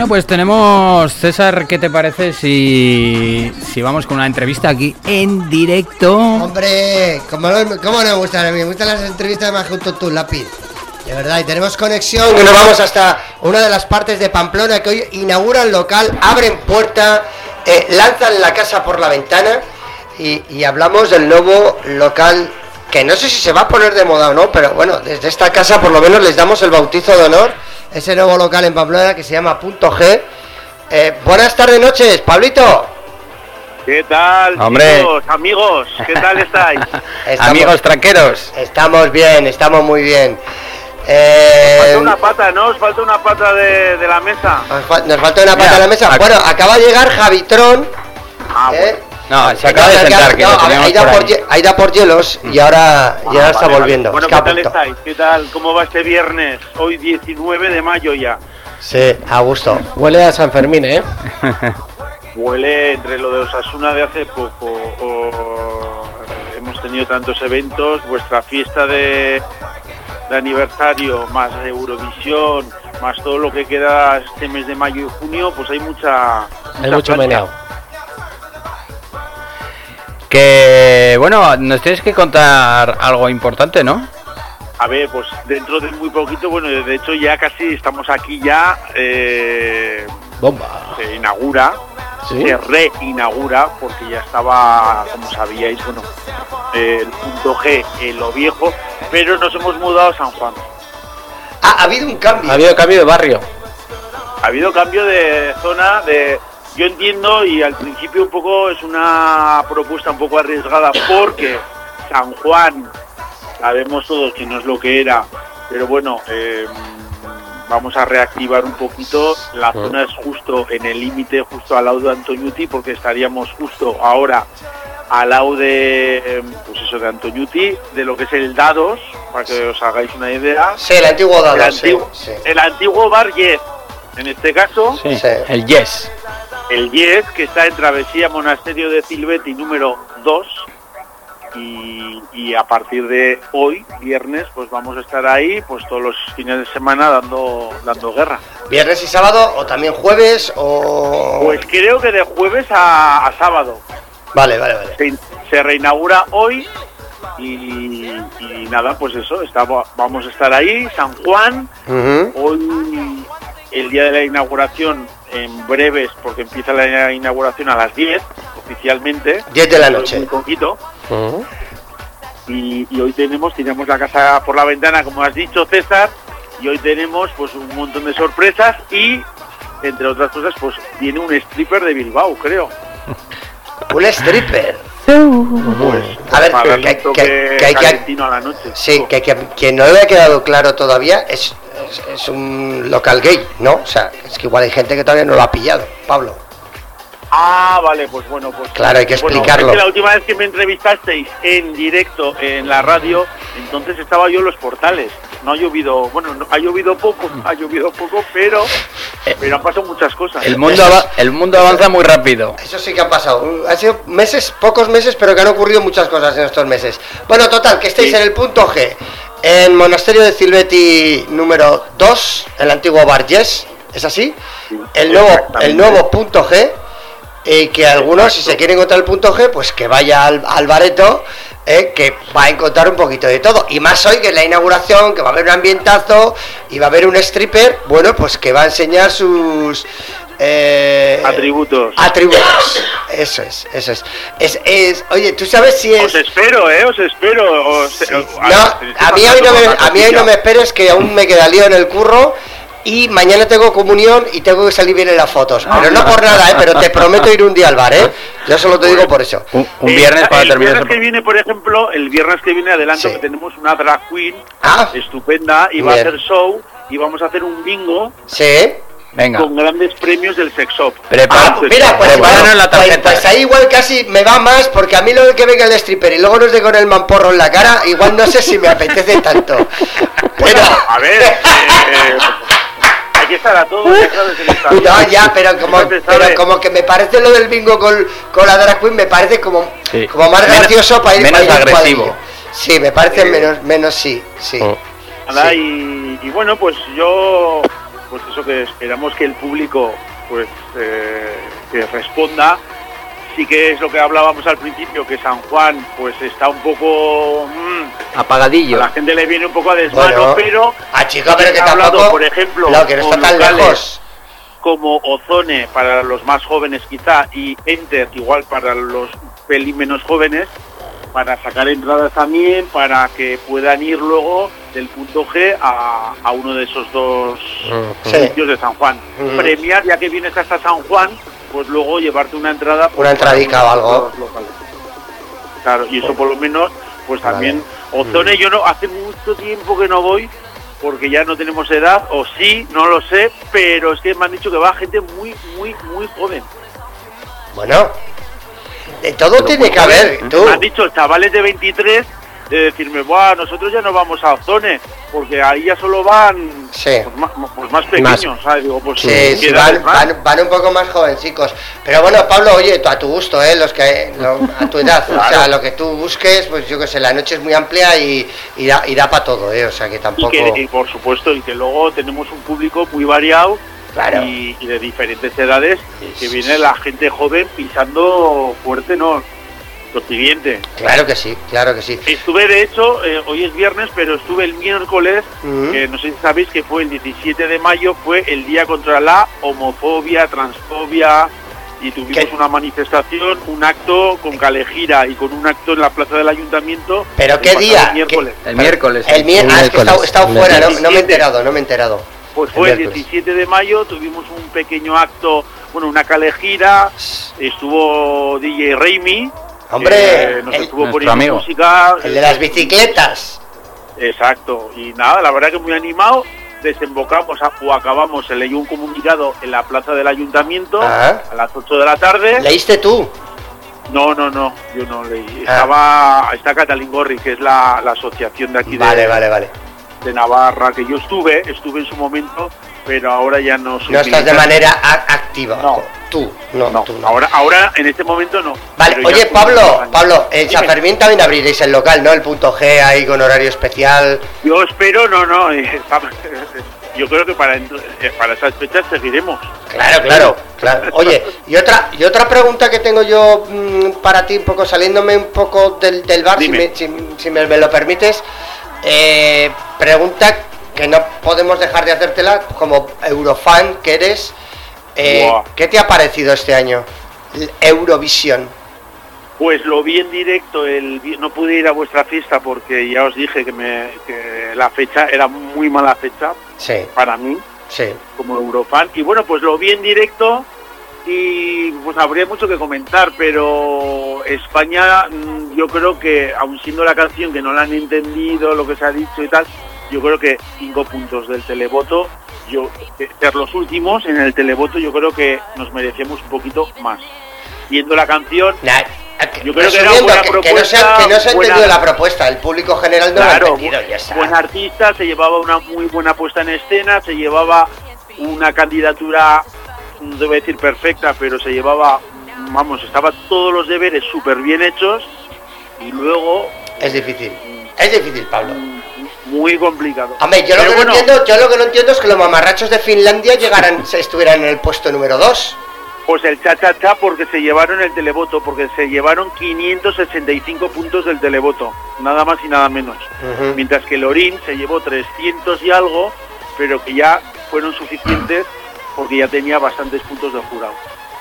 Pues tenemos, César, ¿qué te parece si, si vamos con una entrevista aquí en directo? Hombre, ¿cómo cómo no me gustan a mí? Me gustan las entrevistas más junto tu lápiz. De verdad, y tenemos conexión, que nos vamos hasta una de las partes de Pamplona que hoy inauguran local, abren puerta, eh, lanzan la casa por la ventana y, y hablamos del nuevo local que no sé si se va a poner de moda o no, pero bueno, desde esta casa por lo menos les damos el bautizo de honor, ese nuevo local en Pamplona que se llama Punto G. Eh, buenas tardes, noches, Pablito. ¿Qué tal, Hombre. chicos, amigos? ¿Qué tal estáis? Estamos- Amigos tranqueros. Estamos bien, estamos muy bien. Eh, Falta una pata, ¿no? Os falta una pata de, de la mesa. Nos fal- nos falta una pata Mira, en la mesa. aquí. Bueno, acaba de llegar Javitron. Ah, ¿eh? No, se acaba de sentar, que no, lo a ver, teníamos ha ido por ahí. hielos y ahora ya Ah, está vale, vale. volviendo. Bueno, ¿qué tal estáis? ¿Qué tal? ¿Cómo va este viernes? Hoy 19 de mayo ya. Sí, a gusto. Huele a San Fermín, ¿eh? Huele entre lo de Osasuna de hace poco. o- hemos tenido tantos eventos. Vuestra fiesta de, de aniversario, más Eurovisión, más todo lo que queda este mes de mayo y junio, pues hay mucha. Hay mucha mucho meneado. Que bueno, nos tienes que contar algo importante, ¿no? A ver, pues dentro de muy poquito, bueno, de hecho ya casi estamos aquí ya, eh, Bomba. se inaugura, Sí. se reinaugura, porque ya estaba, como sabíais, bueno, el punto G en lo viejo, pero nos hemos mudado a San Juan. Ah, ha habido un cambio. Ha habido cambio de barrio. Ha habido cambio de zona, de yo entiendo y al principio un poco es una propuesta un poco arriesgada porque San Juan sabemos todos que no es lo que era, pero bueno, eh, vamos a reactivar un poquito. La zona es justo en el límite, justo al lado de Antoñuti, porque estaríamos justo ahora al lado de, eh, pues eso, de Antoñuti, de lo que es el Dados, para que os hagáis una idea. Sí, el antiguo Dados, El sí, antiguo, sí. el antiguo bar Yes, en este caso. Sí. El Yes. El Yes, que está en Travesía Monasterio de Silvetti número 2. Y, y a partir de hoy, viernes, pues vamos a estar ahí, pues todos los fines de semana dando, dando guerra. Viernes y sábado, o también jueves, o. Pues creo que de jueves a, a sábado. Vale, vale, vale. Se, se reinaugura hoy y, y nada, pues eso, estamos, vamos a estar ahí, San Juan. Hoy, el día de la inauguración, en breves, porque empieza la inauguración a las 10, oficialmente. 10 de la noche. Muy poquito. Y, y hoy tenemos, tiramos la casa por la ventana, como has dicho, César, y hoy tenemos pues un montón de sorpresas y, entre otras cosas, pues viene un stripper de Bilbao, creo. Un stripper. Pues, A ver, que, que- un que- que hay que. a la noche. Sí, que, que, que no le ha quedado claro todavía es, es, es un local gay, ¿no? O sea, es que igual hay gente que todavía no lo ha pillado, Pablo. Ah, vale, pues bueno, pues Claro, hay que bueno, explicarlo. es que la última vez que me entrevistasteis en directo en la radio, entonces estaba yo en los portales. No ha llovido, bueno, no- ha llovido poco, ha llovido poco, pero pero han pasado muchas cosas. El mundo, el mundo avanza muy rápido. Eso sí que ha pasado. Han sido meses, pocos meses, pero que han ocurrido muchas cosas en estos meses. Bueno, total, que estéis en el punto G, en Monasterio de Silvetti número 2, el antiguo Bar Yes, ¿es así? El nuevo, el nuevo punto G, y que algunos, si se quieren encontrar el punto G, pues que vaya al, al bareto, eh, que va a encontrar un poquito de todo. Y más hoy, que es la inauguración, que va a haber un ambientazo, y va a haber un stripper, bueno, pues que va a enseñar sus... eh, Atributos. Atributos. Eso es, eso es. Es, es. Oye, ¿tú sabes si es.? Os espero, eh, os espero. os- No, a- a mí hoy no me, a mí hoy no me esperes que aún me queda lío en el curro. Y mañana tengo comunión y tengo que salir bien en las fotos. Pero no por nada, ¿eh? Pero te prometo ir un día al bar, ¿eh? Yo solo te digo por eso. Un, Eh, el viernes que viene, por ejemplo, el viernes que viene adelanto que tenemos una drag queen estupenda y va a hacer show y vamos a hacer un bingo Sí. Venga. con grandes premios del sex shop. Ah, pues mira, pues, bueno, pues- pues ahí igual casi me va más, porque a mí lo de que venga el stripper y luego nos dé con el mamporro en la cara, igual no sé si me apetece tanto. Pero, A ver, eh, eh, hay que estar a todo, ya sabes, no, ya, pero como, pero como que me parece lo del bingo con, con la drag queen, me parece como, Sí. como más Menos- gracioso para ir menos para ir agresivo. Sí, me parece menos, menos sí, sí. Y, y bueno, pues yo, pues eso que esperamos que el público, pues, eh, que responda. Sí que es lo que hablábamos al principio, que San Juan, pues está un poco... mm, Apagadillo. a la gente le viene un poco a desmano, Bueno. pero... Ah, chico, pero que se ha hablado, tampoco- por ejemplo, No, que no está con tan locales lejos. Como Ozone para los más jóvenes quizá y Enter igual para los pelín menos jóvenes, para sacar entradas también, para que puedan ir luego del punto G a, a uno de esos dos Sí. sitios de San Juan. Premiar, ya que vienes hasta San Juan, pues luego llevarte una entrada. pues, Una entradica o algo. Claro, y eso por lo menos, pues también, Ozone yo no, hace mucho tiempo que no voy, porque ya no tenemos edad, o sí, no lo sé, pero es que me han dicho que va gente muy, muy, muy joven. Bueno, de todo tiene que haber. Tú. Me han dicho chavales de 23 de decirme, Buah, nosotros ya no vamos a Ozone, porque ahí ya solo van Sí. pues, más, pues más pequeños, ¿sabes? Digo, pues Sí, ¿qué sí, edades van, van? van, un poco más jovencicos. Pero bueno, Pablo, oye, a tu gusto, ¿eh? Los que, lo- a tu edad. O sea, Claro. lo que tú busques, pues yo que sé, la noche es muy amplia y, y da, y da para todo, ¿eh? O sea, que Y, tampoco... que, y por supuesto, y que luego tenemos un público muy variado Claro. y, y de diferentes edades, que viene la gente joven pisando fuerte, ¿no? Lo siguiente. Claro que sí, claro que sí. Estuve, de hecho, eh, hoy es viernes, pero estuve el miércoles, que no sé si sabéis que fue el 17 de mayo, fue el día contra la homofobia, transfobia, y tuvimos una manifestación, un acto con Calejira y con un acto en la plaza del ayuntamiento. ¿Pero el qué día? miércoles. ¿Qué- El miércoles, El mier- ah, es que he estado- he estado fuera, no, no me he enterado, no me he enterado. Pues fue el miércoles. 17 de mayo, tuvimos un pequeño acto, bueno, una calejira, estuvo DJ Raimi, Hombre, que nos el- estuvo poniendo amigo. música. El de las bicicletas. Exacto, y nada, la verdad que muy animado, desembocamos a- o acabamos, se leyó un comunicado en la plaza del ayuntamiento Ah. a las 8 de la tarde. ¿Leíste tú? No, no, no, yo no leí. Ah. Estaba, está Catalín Gorri, que es la, la asociación de aquí de, Vale, vale, vale. de Navarra, que yo estuve, estuve en su momento, pero ahora ya no soy No estás de manera activa. No. Tú, no, tú no. Ahora, ahora en este momento no. Vale, oye Pablo. Pablo, en San Dime. Fermín también abriréis el local, ¿no? El punto G ahí con horario especial. Yo espero, no, no, eh, yo creo que para, eh, para esas fechas seguiremos. Claro, claro, claro. Oye, y otra, y otra pregunta que tengo yo mm, para ti, un poco saliéndome un poco del, del bar, si, me, si- si me, me lo permites. Eh, pregunta que no podemos dejar de hacértela como eurofan que eres. Eh. ¿Qué te ha parecido este año? Eurovisión. Pues lo vi en directo, el, no pude ir a vuestra fiesta porque ya os dije que, me, que la fecha era muy mala fecha Sí, para mí sí. como Eurofan. Y bueno, pues lo vi en directo y pues habría mucho que comentar, pero España mm, yo creo que, aun siendo la canción que no la han entendido, lo que se ha dicho y tal, yo creo que cinco puntos del televoto, yo de ser los últimos en el televoto, yo creo que nos merecemos un poquito más. Viendo la canción, yo creo que era buena que, que propuesta. no se ha, que no se ha buena- entendido la propuesta, el público general no Claro, lo ha entendido, ya está. buen artista, se llevaba una muy buena puesta en escena, se llevaba una candidatura, no debo decir perfecta, pero se llevaba, vamos, estaba todos los deberes súper bien hechos y luego Es difícil, es difícil, Pablo. Muy complicado. Hombre, yo lo, que bueno, no entiendo, yo lo que no entiendo es que los mamarrachos de Finlandia llegaran, se estuvieran en el puesto número 2. Pues el cha cha cha porque se llevaron el televoto, porque se llevaron 565 puntos del televoto, nada más y nada menos. Mientras que Lorín se llevó 300 y algo, pero que ya fueron suficientes porque ya tenía bastantes puntos del jurado.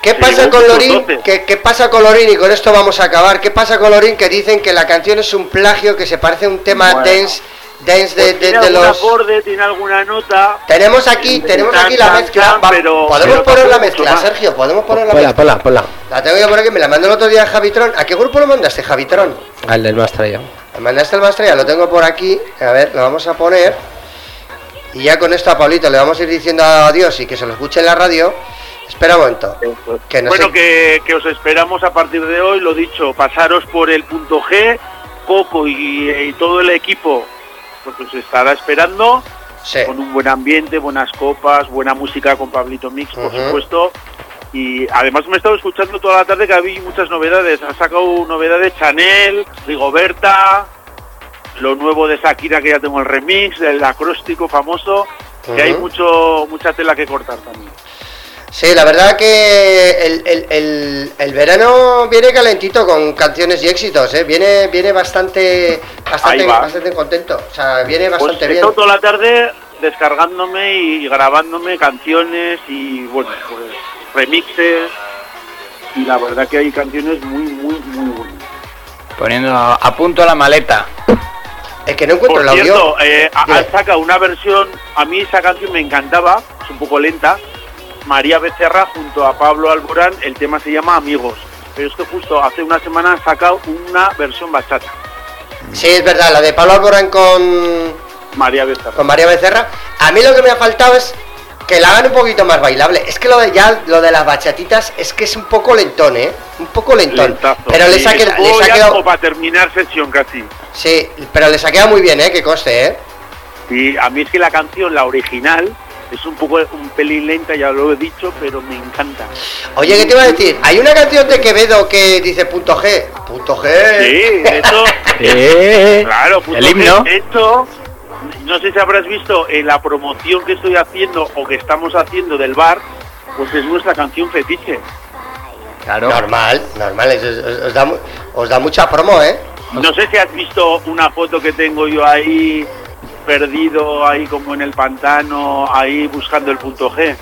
¿Qué Se pasa con Lorín? 12. ¿Qué, qué pasa con Lorín? Y con esto vamos a acabar. ¿Qué pasa con Lorín? Que dicen que la canción es un plagio, que se parece a un tema Bueno. dance, dance de, Pues de- tiene de algún los... acorde, tiene alguna nota. Tenemos aquí, tenemos aquí la Tan, mezcla. tan, Va- pero- ¿Podemos pero poner la mezcla, más. Sergio? ¿Podemos poner la Ponla, mezcla? ponla, ponla. La tengo yo por aquí, me la mandó el otro día Javitron. ¿A qué grupo lo mandaste, Javitron? Al del más traído. Me mandaste el Mastraya, lo tengo por aquí. A ver, lo vamos a poner. Y ya con esto a Pablito le vamos a ir diciendo adiós y que se lo escuche en la radio. Espera un momento. Que no bueno, que, que os esperamos a partir de hoy, lo dicho, pasaros por el punto G, Coco y, y todo el equipo pues estará esperando con un buen ambiente, buenas copas, buena música con Pablito Mix, por supuesto. Y además me he estado escuchando toda la tarde que había muchas novedades. Ha sacado novedades Chanel, Rigoberta, lo nuevo de Shakira que ya tengo el remix, el acróstico famoso, que hay mucho mucha tela que cortar también. Sí, la verdad que el, el- el- el verano viene calentito con canciones y éxitos, ¿eh? Viene, viene bastante, bastante, Ahí va. bastante contento. O sea, viene Pues bastante bien. toda la tarde descargándome y grabándome canciones y bueno, pues remixes y la verdad que hay canciones muy, muy, muy buenas. Poniendo a, punto la maleta. Es que no encuentro Por el audio. cierto, eh, una versión, a mí esa canción me encantaba, es un poco lenta, María Becerra junto a Pablo Alborán, el tema se llama Amigos, pero es que justo hace una semana han sacado una versión bachata, Sí, es verdad, la de Pablo Alborán con, María Becerra. con María Becerra. A mí lo que me ha faltado es que la hagan un poquito más bailable. Es que lo de ya, lo de las bachatitas es que es un poco lentón, ¿eh? Un poco lentón. Lentazo. Pero les Sí, ha, les ha quedado... para terminar sesión casi. Sí, pero les ha quedado muy bien, ¿eh? Que coste, ¿eh? Y a mí es que la canción, la original, es un poco un pelín lenta, ya lo he dicho, pero me encanta. Oye, ¿qué te iba a decir? Hay una canción de Quevedo que dice punto G. Punto G. Sí, hecho, Eh, claro, punto el G. himno. De hecho, no sé si habrás visto en la promoción que estoy haciendo o que estamos haciendo del bar, pues es nuestra canción fetiche. Claro. Normal, normal. es- es- os, da, mu- os da mucha promo, ¿eh? No sé si has visto una foto que tengo yo ahí perdido ahí como en el pantano, ahí buscando el punto G.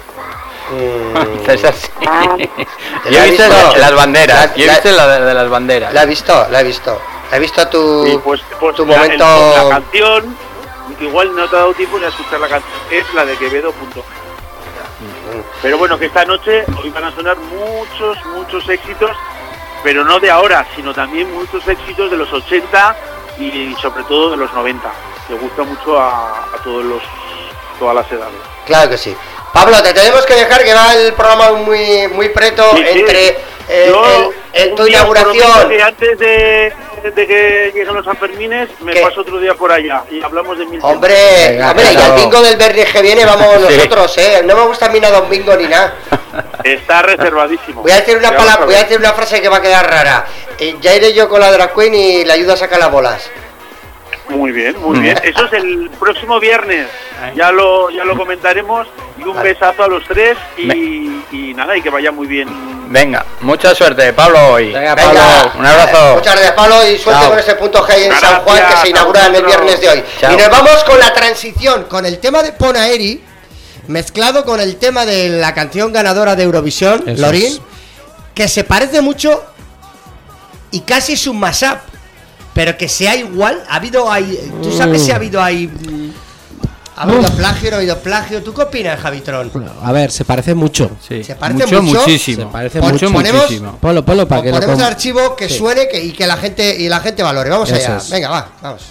Mm. Es así. ¿Te Yo he has visto visto? la- las banderas. La- Yo he visto la de, de las banderas. La he visto, la he visto. He visto tu, Y pues, pues tu la- el- momento. la canción, igual no te ha dado tiempo ni a escuchar la canción, es la de Quevedo. Punto G. Pero bueno, que esta noche hoy van a sonar muchos, muchos éxitos, pero no de ahora, sino también muchos éxitos de los 80 y sobre todo de los 90, que gusta mucho a, a todos los, todas las edades. Claro que sí. Pablo, te tenemos que dejar que va el programa muy, muy preto Sí, sí. entre eh, Yo, el- el- tu inauguración. que antes de, de que lleguen los Sanfermines, me ¿Qué? paso otro día por allá y hablamos de mil Hombre, temas. hombre, y al bingo del viernes que viene vamos Sí. nosotros, ¿eh? No me gusta a mí nada un bingo ni nada. Está reservadísimo. Voy a decir una palabra, voy a decir una frase que va a quedar rara. Eh, ya iré yo con la drag queen y le ayudo a sacar las bolas. Muy bien, muy bien. Eso es el próximo viernes. Ya lo, ya lo comentaremos. Y un besazo a los tres. Y, y nada, y que vaya muy bien. Venga, mucha suerte, Pablo, hoy. Venga, un abrazo. Muchas gracias, Pablo, y suerte Chao. con ese punto G en San Juan que se inaugura en el viernes de hoy. Chao. Y nos vamos con la transición, con el tema de Ponaeri, mezclado con el tema de la canción ganadora de Eurovisión, Lorín, es. que se parece mucho y casi es un mashup, pero que sea igual. Ha habido ahí. ¿Tú sabes si ha habido ahí. mm, ¿Ha habido plagio, no ha habido plagio? ¿Tú qué opinas, Javitron? A ver, se parece mucho. Se parece mucho. Se parece Pon- mucho, ponemos- muchísimo. Ponlo, ponlo para que lo Ponemos com- el archivo que Sí. suene que, y que la gente y la gente valore. Vamos Eso allá. es. Venga, va, vamos.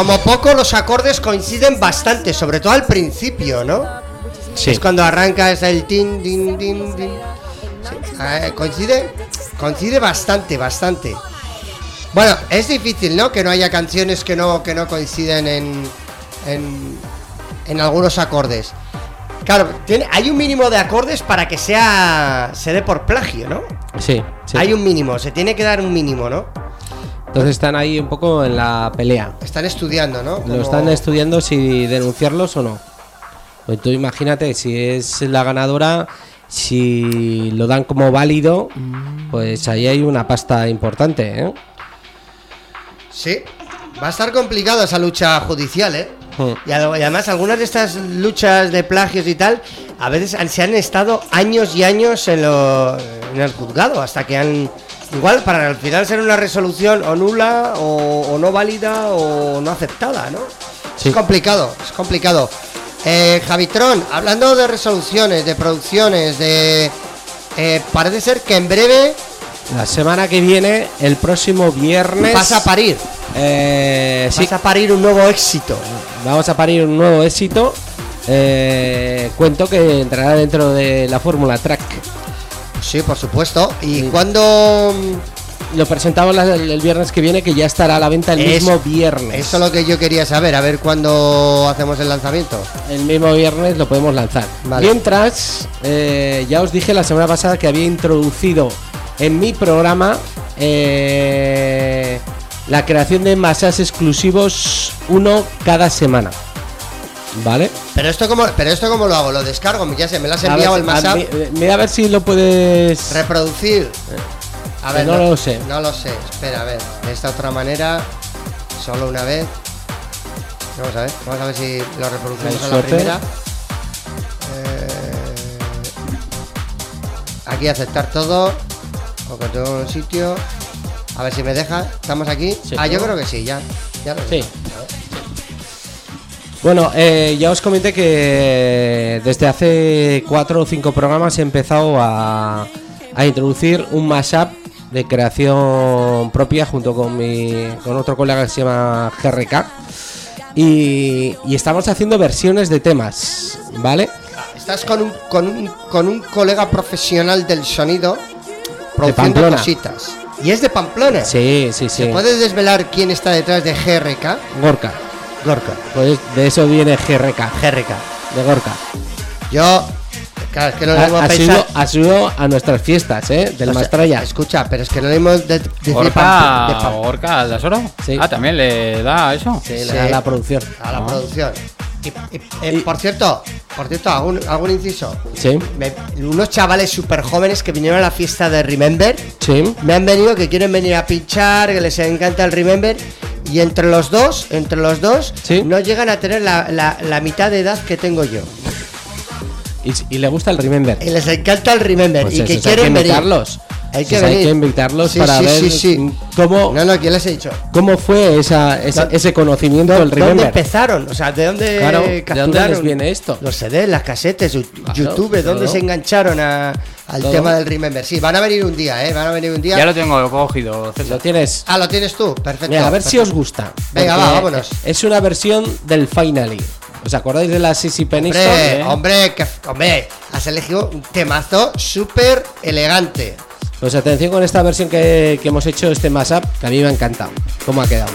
Como poco los acordes coinciden bastante, sobre todo al principio, ¿no? Sí. Es cuando arranca es el tin, din, din, din. Sí, eh, coincide, coincide bastante, bastante. Bueno, es difícil, ¿no? Que no haya canciones que no, que no coinciden en, en, en algunos acordes. Claro, tiene, hay un mínimo de acordes para que sea se dé por plagio, ¿no? Sí, sí. Hay un mínimo, se tiene que dar un mínimo, ¿no? Entonces están ahí un poco en la pelea. Están estudiando, ¿no? Lo están estudiando si denunciarlos o no. Pues tú imagínate, si es la ganadora, si lo dan como válido, pues ahí hay una pasta importante, ¿eh? Sí, va a estar complicado esa lucha judicial, ¿eh? Hmm. Y, además algunas de estas luchas de plagios y tal, a veces se han estado años y años en, lo- en el juzgado, hasta que han... Igual para al final ser una resolución o nula o, o no válida o no aceptada, ¿no? Es complicado, es complicado. Eh, Javitron, hablando de resoluciones, de producciones, de... eh, parece ser que en breve La semana que viene, el próximo viernes. vas a parir. Eh, sí. Vas a parir un nuevo éxito. Vamos a parir un nuevo éxito. Eh, cuento que entrará dentro de la Fórmula Track. Sí, por supuesto. ¿Y cuándo Lo presentamos el, viernes que viene, que ya estará a la venta el mismo viernes. Eso es lo que yo quería saber, a ver cuándo hacemos el lanzamiento. El mismo viernes lo podemos lanzar. Vale. Mientras, eh, ya os dije la semana pasada que había introducido en mi programa eh, la creación de masas exclusivos, uno cada semana. ¿Vale? Pero esto cómo, pero esto cómo lo hago, lo descargo, ya sé, me lo has enviado el WhatsApp. mi- Mira a ver si lo puedes Reproducir. A ver, no lo sé. No lo sé. Espera, a ver. De esta otra manera, solo una vez. Vamos a ver, vamos a ver si lo reproducimos a la primera. Eh, aquí aceptar todo. O que tengo un sitio. A ver si me deja. ¿Estamos aquí? Sí. ah, yo creo que sí, ya. ya lo Sí. Bueno, eh, ya os comenté que desde hace cuatro o cinco programas he empezado a, a introducir un mashup de creación propia junto con mi con otro colega que se llama GRK y, y estamos haciendo versiones de temas, ¿vale? Estás con un, con un, con un colega profesional del sonido produciendo Pamplona. cositas. Y es de Pamplona. Sí, sí, sí. ¿Se puede desvelar quién está detrás de GRK? Gorka. Gorka. Pues de eso viene GRK. GRK. De Gorka. Yo, claro, es que no le Ha, hemos ha pensado. sido, ha sido a nuestras fiestas, ¿eh? Del O sea, Mastraya. Escucha, pero es que no le hemos de, decir Pam- de Orca, ¿al Dasoro? Sí. Ah, también le da eso. Sí, le da la producción. a la Ah. producción. Y, y- eh, por cierto, por cierto, algún, algún inciso. Sí. Me- unos chavales súper jóvenes que vinieron a la fiesta de Remember Sí. me han venido que quieren venir a pinchar, que les encanta el Remember. Y entre los dos, entre los dos, no llegan a tener la, la- la mitad de edad que tengo yo. Y, y le gusta el Remember. Y les encanta el Remember. Pues y eso, que quieren venir. Hay que hay que invitarlos Sí, para sí, ver sí, sí. cómo No, no, ¿quién les he dicho? cómo fue esa, ese, ese conocimiento del ¿Dónde Remember. empezaron? O sea, ¿de dónde Claro, ¿de dónde les viene esto? Los CDs, las casetes, YouTube, ¿dónde todo. se engancharon a- al Todo. tema del Remember? Sí, van a venir un día, ¿eh? Van a venir un día. Ya lo tengo cogido, César. Lo tienes. Ah, lo tienes tú, perfecto. Mira, a ver si os gusta. Venga, va, vámonos. Es una versión del Finally. ¿Os acordáis de la Sissy Peniston? Hombre, hombre, que, hombre, has elegido un temazo súper elegante. Pues atención con esta versión que, que hemos hecho, este mashup, que a mí me ha encantado. ¿Cómo ha quedado?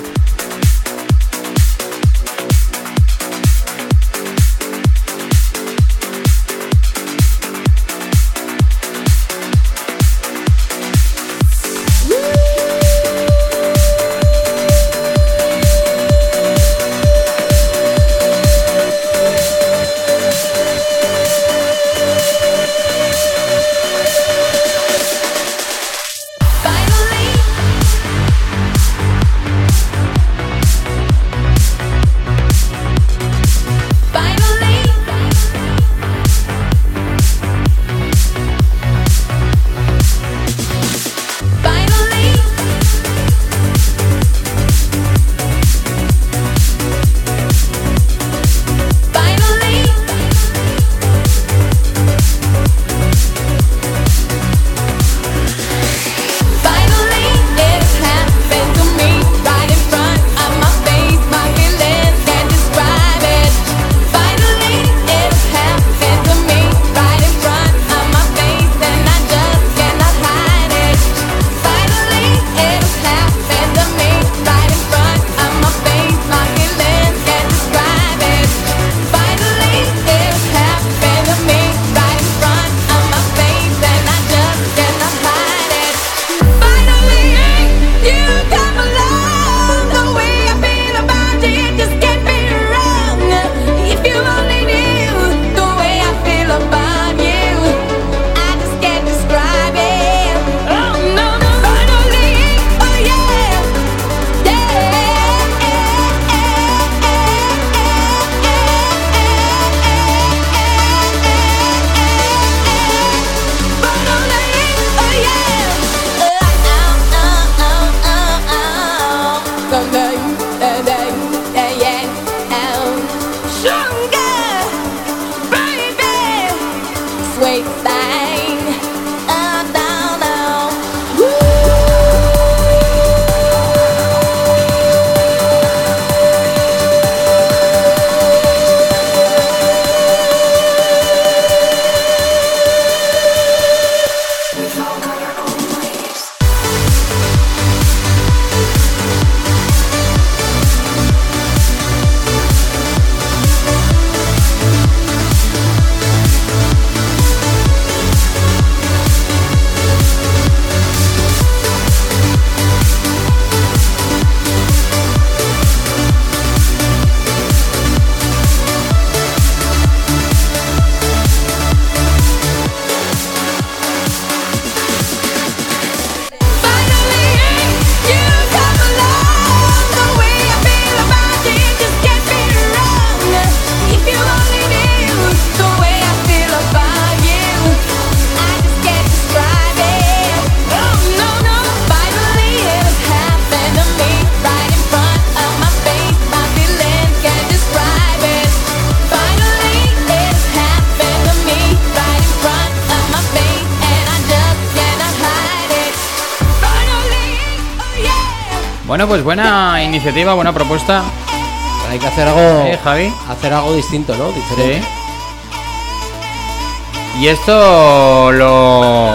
Buena iniciativa, buena propuesta. Hay que hacer algo. Eh, Javi. Hacer algo distinto, ¿no? Diferente. Sí. ¿Y esto lo.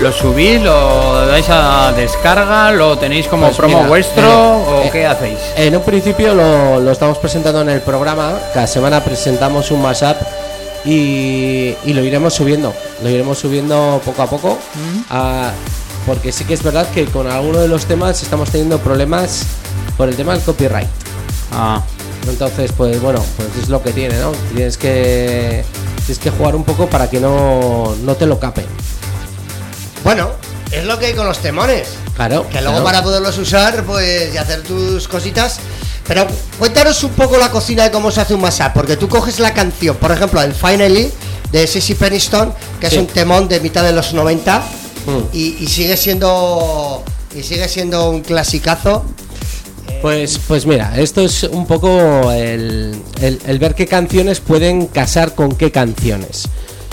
¿Lo subís? ¿Lo dais a descarga? ¿Lo tenéis como Pues promo mira, vuestro? eh, ¿O eh, qué hacéis? En un principio lo, lo estamos presentando en el programa. Cada semana presentamos un mashup y, y lo iremos subiendo. Lo iremos subiendo poco a poco. Ah, porque sí que es verdad que con alguno de los temas estamos teniendo problemas por el tema del copyright. Ah. Entonces, pues bueno, pues es lo que tiene, ¿no? Tienes que, tienes que jugar un poco para que no, no te lo capen. Bueno, es lo que hay con los temones. Claro. Que luego claro. para poderlos usar, pues, y hacer tus cositas. Pero cuéntanos un poco la cocina de cómo se hace un mashup, porque tú coges la canción, por ejemplo, el Finally de Sissy Peniston, que Sí. es un temón de mitad de los 90 Mm. y, y sigue siendo y sigue siendo un clasicazo. Pues, pues mira, esto es un poco el, el- el ver qué canciones pueden casar con qué canciones.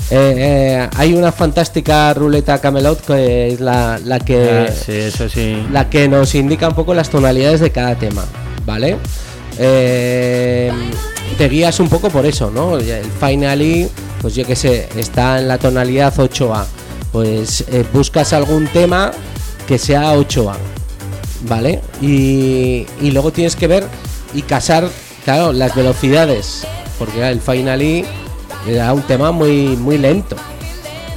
Eh, eh, hay una fantástica ruleta Camelot que es la, la que Ah, sí, eso sí. la que nos indica un poco las tonalidades de cada tema, ¿vale? Eh, te guías un poco por eso, ¿no? El finally, pues yo qué sé, está en la tonalidad 8A. Pues eh, buscas algún tema que sea 8A, ¿vale? Y, y luego tienes que ver y casar, claro, las velocidades, porque el finally era un tema muy, muy lento.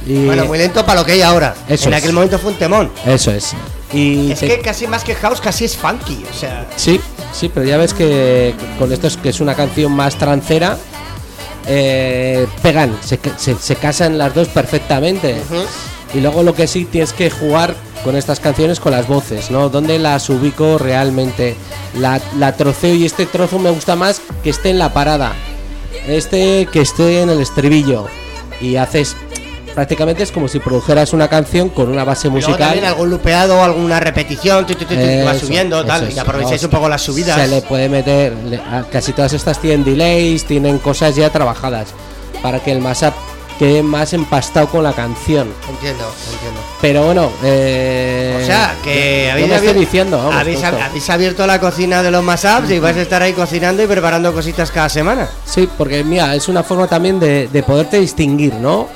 Y Bueno, muy lento para lo que hay ahora. Eso en es. aquel momento fue un temón. Eso es. Y Es te- que casi más que house, casi es funky. O sea, Sí, sí, pero ya ves que con esto es que es una canción más trancera, eh, pegan, se, se casan las dos perfectamente. Y luego lo que sí tienes que jugar con estas canciones con las voces, ¿no? ¿Dónde las ubico realmente? La, la troceo y este trozo me gusta más que esté en la parada. Este que esté en el estribillo. Y haces... Prácticamente es como si produjeras una canción con una base musical. también algún lupeado, alguna repetición, tu, tu, tu, tu, que va subiendo, eso tal, y aprovecháis un poco las subidas. Se le puede meter, casi todas estas tienen delays, tienen cosas ya trabajadas para que el mashup quede más empastado con la canción. Entiendo, entiendo. Pero bueno, eh, O sea, que habéis, abierto, diciendo, vamos, habéis, habéis abierto la cocina de los mashups y vais a estar ahí cocinando y preparando cositas cada semana. Sí, porque mira, es una forma también de, de poderte distinguir, ¿no?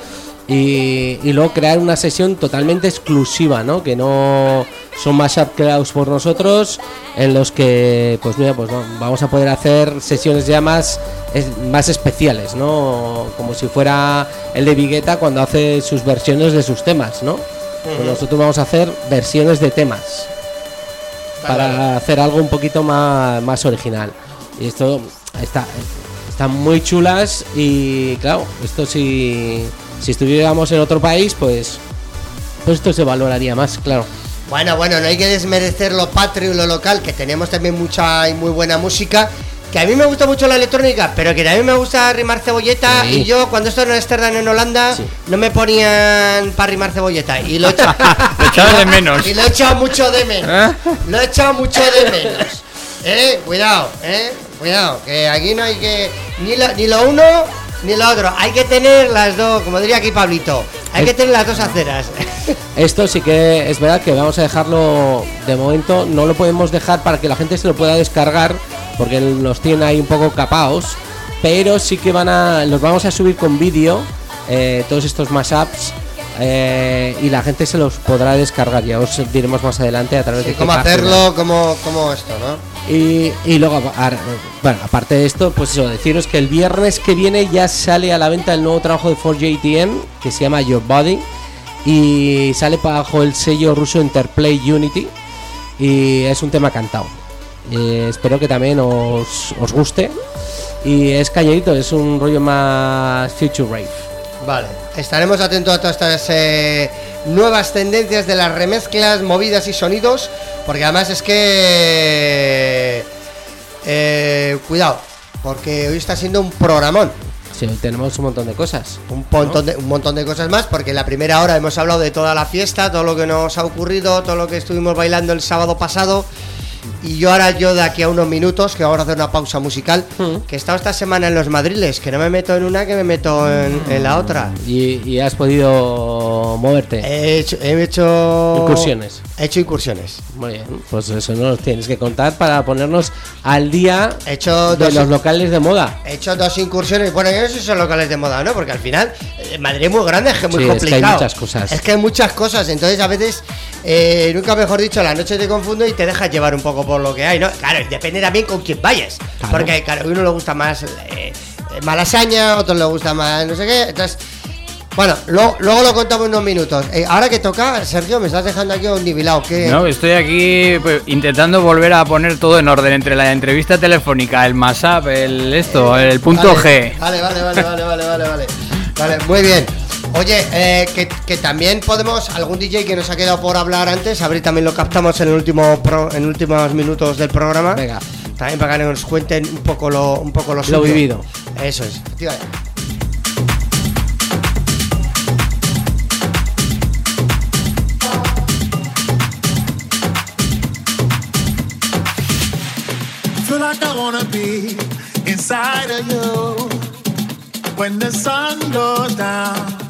Y, y luego crear una sesión totalmente exclusiva, ¿no? Que no son mashup creados por nosotros, en los que, pues mira, pues no, vamos a poder hacer sesiones ya más, es- más especiales, ¿no? Como si fuera el de Vigueta cuando hace sus versiones de sus temas, ¿no? Pues nosotros vamos a hacer versiones de temas para hacer algo un poquito más, más original. Y esto está, están muy chulas y claro, esto si, si estuviéramos en otro país, pues, pues esto se valoraría más, claro. Bueno, bueno, no hay que desmerecer lo patrio y lo local, que tenemos también mucha y muy buena música. Que a mí me gusta mucho la electrónica, pero que también me gusta rimar cebolleta. Sí. Y yo, cuando estoy en Amsterdam, en Holanda, no me ponían para rimar cebolleta. Y lo he Lo echabas de menos. Y lo he echado mucho de menos. Lo he echado mucho de menos. Eh, cuidado, eh, cuidado, que aquí no hay que. Ni lo, ni lo uno ni lo otro. Hay que tener las dos, como diría aquí Pablito. Hay que tener las dos aceras. Esto sí que es verdad que vamos a dejarlo de momento, no lo podemos dejar para que la gente se lo pueda descargar, porque nos tienen ahí un poco capaos, pero sí que van a, los vamos a subir con vídeo, eh, todos estos mashups, eh, y la gente se los podrá descargar, ya os diremos más adelante a través de cómo hacerlo, cómo, cómo esto, ¿no? Y, luego, bueno, aparte de esto, pues eso, deciros que el viernes que viene ya sale a la venta el nuevo trabajo de 4JTM, que se llama Your Body, y sale bajo el sello ruso Interplay Unity, y es un tema cantado. Espero que también os, os guste, y es cañerito, es un rollo más Future Rave. Vale, estaremos atentos a todas estas eh, nuevas tendencias de las remezclas, movidas y sonidos, porque además es que... eh, cuidado, porque hoy está siendo un programón. Sí, hoy tenemos un montón de cosas. Un montón, de, un montón de cosas más, porque en la primera hora hemos hablado de toda la fiesta, todo lo que nos ha ocurrido, todo lo que estuvimos bailando el sábado pasado. Y yo ahora, yo de aquí a unos minutos, que vamos a hacer una pausa musical, que he estado esta semana en los madriles, que no me meto en una, que me meto en, en la otra. Y, y has podido moverte. He hecho, he hecho Incursiones. He hecho incursiones. Muy bien, pues eso no nos tienes que contar para ponernos al día He hecho de dos- los locales de moda. He hecho dos incursiones. Bueno, yo no sé si son locales de moda, ¿no? Porque al final, eh, Madrid es muy grande, es que es muy Sí, es que hay complicado. muchas cosas. Es que hay muchas cosas. Entonces, a veces, eh, nunca mejor dicho, la noche te confunde y te dejas llevar un poco por lo que hay, ¿no? Claro, depende también con quién vayas. Claro. Porque, claro, a uno le gusta más eh, eh, malasaña, otro le gusta más no sé qué. Entonces. Bueno, luego, luego lo contamos en unos minutos. Eh, ahora que toca, Sergio, me estás dejando aquí un nivelado. ¿qué? No, estoy aquí pues, intentando volver a poner todo en orden entre la entrevista telefónica, el mashup, el esto, el punto Vale, G. Vale, vale, vale, vale, vale, vale, vale. Vale, muy bien. Oye, eh, que, que también podemos, algún DJ que nos ha quedado por hablar antes, a ver, también lo captamos en el último pro- en últimos minutos del programa. Venga. También para que nos cuenten un poco lo, un poco lo, Lo vivido. Eso es, efectivamente. Feel like I wanna be inside of you when the sun goes down.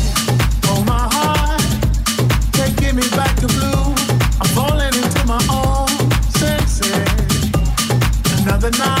tonight.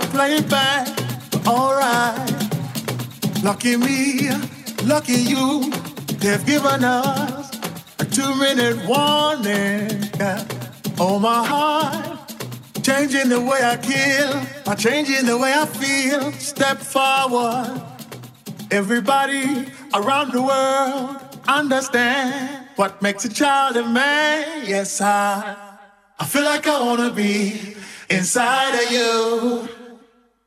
To play back. Alright. Lucky me, lucky you. They've given us a two minute warning. Oh my heart, changing the way I kill, by changing the way I feel. Step forward. Everybody around the world understand what makes a child a man. Yes, I, I feel like I wanna be inside of you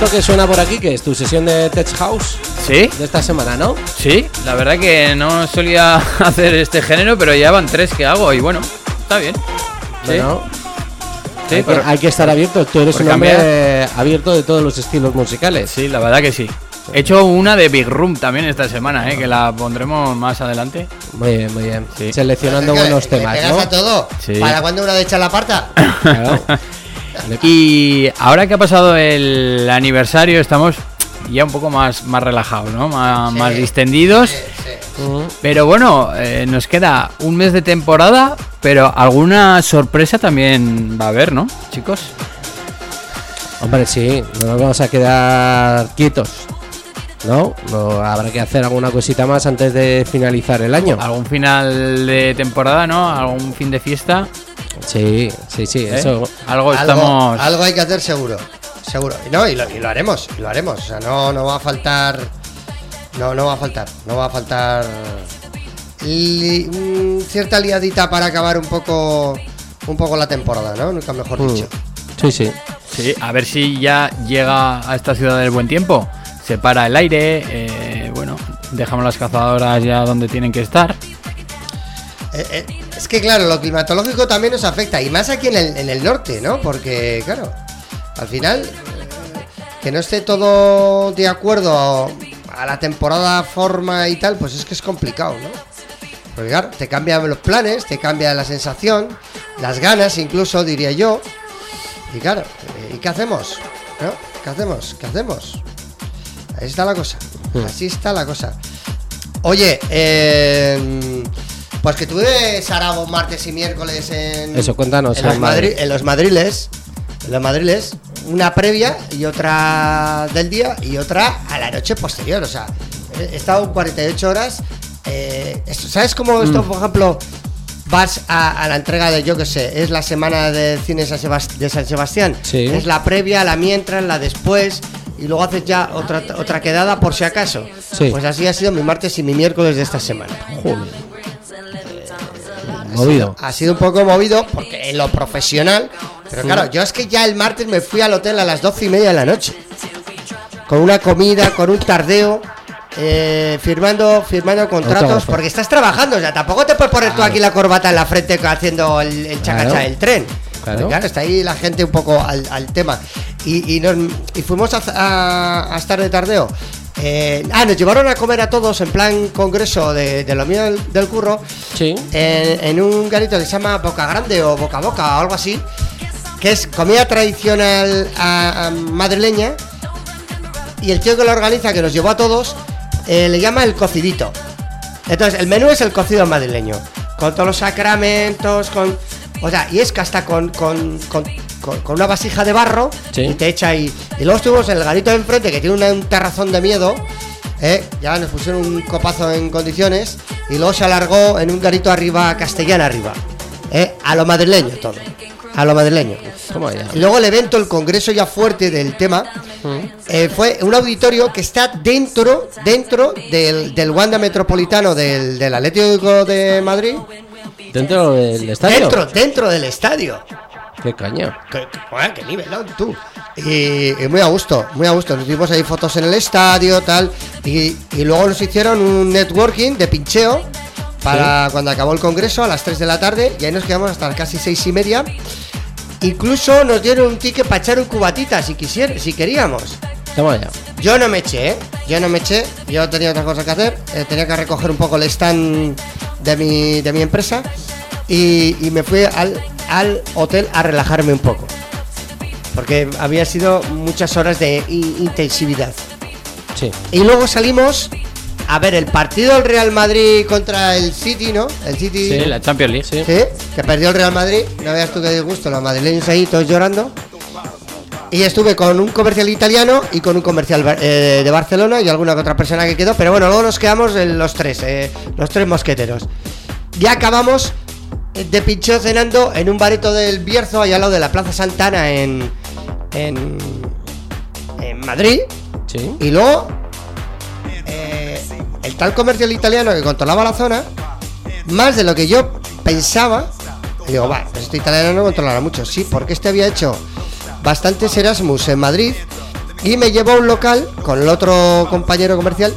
Esto que suena por aquí, que es tu sesión de Tech House ¿Sí? de esta semana, ¿no? Sí, la verdad que no solía hacer este género, pero ya van tres que hago y bueno, está bien. Sí. Bueno, Sí, hay, por- que, hay que estar abierto. Tú eres un hombre cambiar. abierto de todos los estilos musicales. Sí, la verdad que sí. He hecho una de Big Room también esta semana, ¿eh? que la pondremos más adelante. Muy bien, muy bien. Seleccionando Es que buenos le temas, pegas ¿no? a todo. Sí. ¿Para cuando una de echa la parta? Y ahora que ha pasado el aniversario, estamos ya un poco más, más relajados, ¿no? Más, más distendidos. Pero bueno, eh, nos queda un mes de temporada, pero alguna sorpresa también va a haber, ¿no, chicos? Hombre, sí, no nos vamos a quedar quietos. ¿No? no habrá que hacer alguna cosita más antes de finalizar el año. Algún final de temporada, ¿no? Algún fin de fiesta. Sí, sí, sí, ¿Eh? eso. Algo estamos. algo hay que hacer seguro. Seguro. Y no, y lo, y lo haremos, y lo haremos. O sea, no, no va a faltar. No, no va a faltar. No va a faltar. li- mm, cierta liadita para acabar un poco. Un poco la temporada, ¿no? Nunca mejor Mm. dicho. Sí, sí. Sí, a ver si ya llega a esta ciudad del buen tiempo. Se para el aire, eh, bueno, dejamos las cazadoras ya donde tienen que estar. Eh, eh, es que claro, lo climatológico también nos afecta, y más aquí en el, en el norte, ¿no? Porque, claro, al final, eh, que no esté todo de acuerdo a la temporada, forma y tal, pues es que es complicado, ¿no? Porque claro, te cambian los planes, te cambia la sensación, las ganas incluso, diría yo. Y claro, eh, ¿y qué hacemos? ¿No? ¿Qué hacemos? ¿Qué hacemos? Así está la cosa. Mm. Así está la cosa. Oye, eh, pues que tuve Sarabo martes y miércoles en. Eso, cuéntanos, En los, en Madrid. Madri- en los madriles. En los madriles. Una previa y otra del día y otra a la noche posterior. O sea, he estado 48 horas. eh, ¿Sabes cómo esto, Mm. por ejemplo, vas a, a la entrega de, yo que sé, es la semana de cine San de San Sebastián? Sí. Es la previa, la mientras, la después. Y luego haces ya otra, otra quedada por si acaso. Sí. Pues así ha sido mi martes y mi miércoles de esta semana. Movido. Ha sido un poco movido porque en lo profesional. Pero claro, yo es que ya el martes me fui al hotel a las doce y media de la noche. Con una comida, con un tardeo. eh, firmando firmando contratos Autógrafo. porque estás trabajando o sea tampoco te puedes poner tú aquí la corbata en la frente haciendo el, el chacacha Claro. del tren Claro. Claro, está ahí la gente un poco al, al tema y, y, nos- y fuimos a, a- a estar de tardeo Eh, ah, nos llevaron a comer a todos en plan congreso de, de lo mío del, del curro Sí. en, en un garito que se llama Boca Grande o Boca Boca o algo así, que es comida tradicional a- a madrileña. Y el tío que lo organiza, que nos llevó a todos, eh, le llama el cocidito. Entonces, el menú es el cocido madrileño, con todos los sacramentos, con. O sea, y es que hasta con, con, con- con- con una vasija de barro Sí. y te echa ahí. Y luego estuvimos en el garito de enfrente, que tiene una- un terrazón de miedo. ¿eh? Ya nos pusieron un copazo en condiciones. Y luego se alargó en un garito arriba, castellana arriba. ¿eh? A lo madrileño todo. A lo madrileño. Y luego el evento, el congreso ya fuerte del tema, eh, fue un auditorio que está dentro, dentro del, del Wanda Metropolitano del, del Atlético de Madrid. Dentro del estadio. Dentro, dentro del estadio. Qué caña. ¿Qué, qué, qué nivelón, tú? Y, y muy a gusto, muy a gusto. Nos dimos ahí fotos en el estadio, tal. Y, y luego nos hicieron un networking de pincheo para cuando acabó el congreso a las 3 de la tarde. Y ahí nos quedamos hasta casi seis y media. Incluso nos dieron un ticket para echar un cubatita si quisiera, si queríamos. Yo no me eché, ¿eh? Yo no me eché. Yo tenía otra cosa que hacer. eh, tenía que recoger un poco el stand de mi, de mi empresa. Y, y me fui al, al hotel a relajarme un poco. Porque había sido muchas horas de in- intensividad. Sí. Y luego salimos a ver el partido del Real Madrid contra el City, ¿no? El City. Sí, la Champions League. Sí. Sí, que perdió el Real Madrid. No veas tú qué disgusto, los madrileños ahí todos llorando. Y estuve con un comercial italiano y con un comercial eh, de Barcelona y alguna otra persona que quedó. Pero bueno, luego nos quedamos los tres, eh, los tres mosqueteros. Y acabamos de pincheo cenando en un bareto del Bierzo, allá al lado de la Plaza Santana en, en, en Madrid. Sí. Y luego, eh, el tal comercial italiano que controlaba la zona, más de lo que yo pensaba, y digo, va, pues este italiano no controlará mucho. Sí, porque este había hecho bastantes Erasmus en Madrid y me llevó a un local con el otro compañero comercial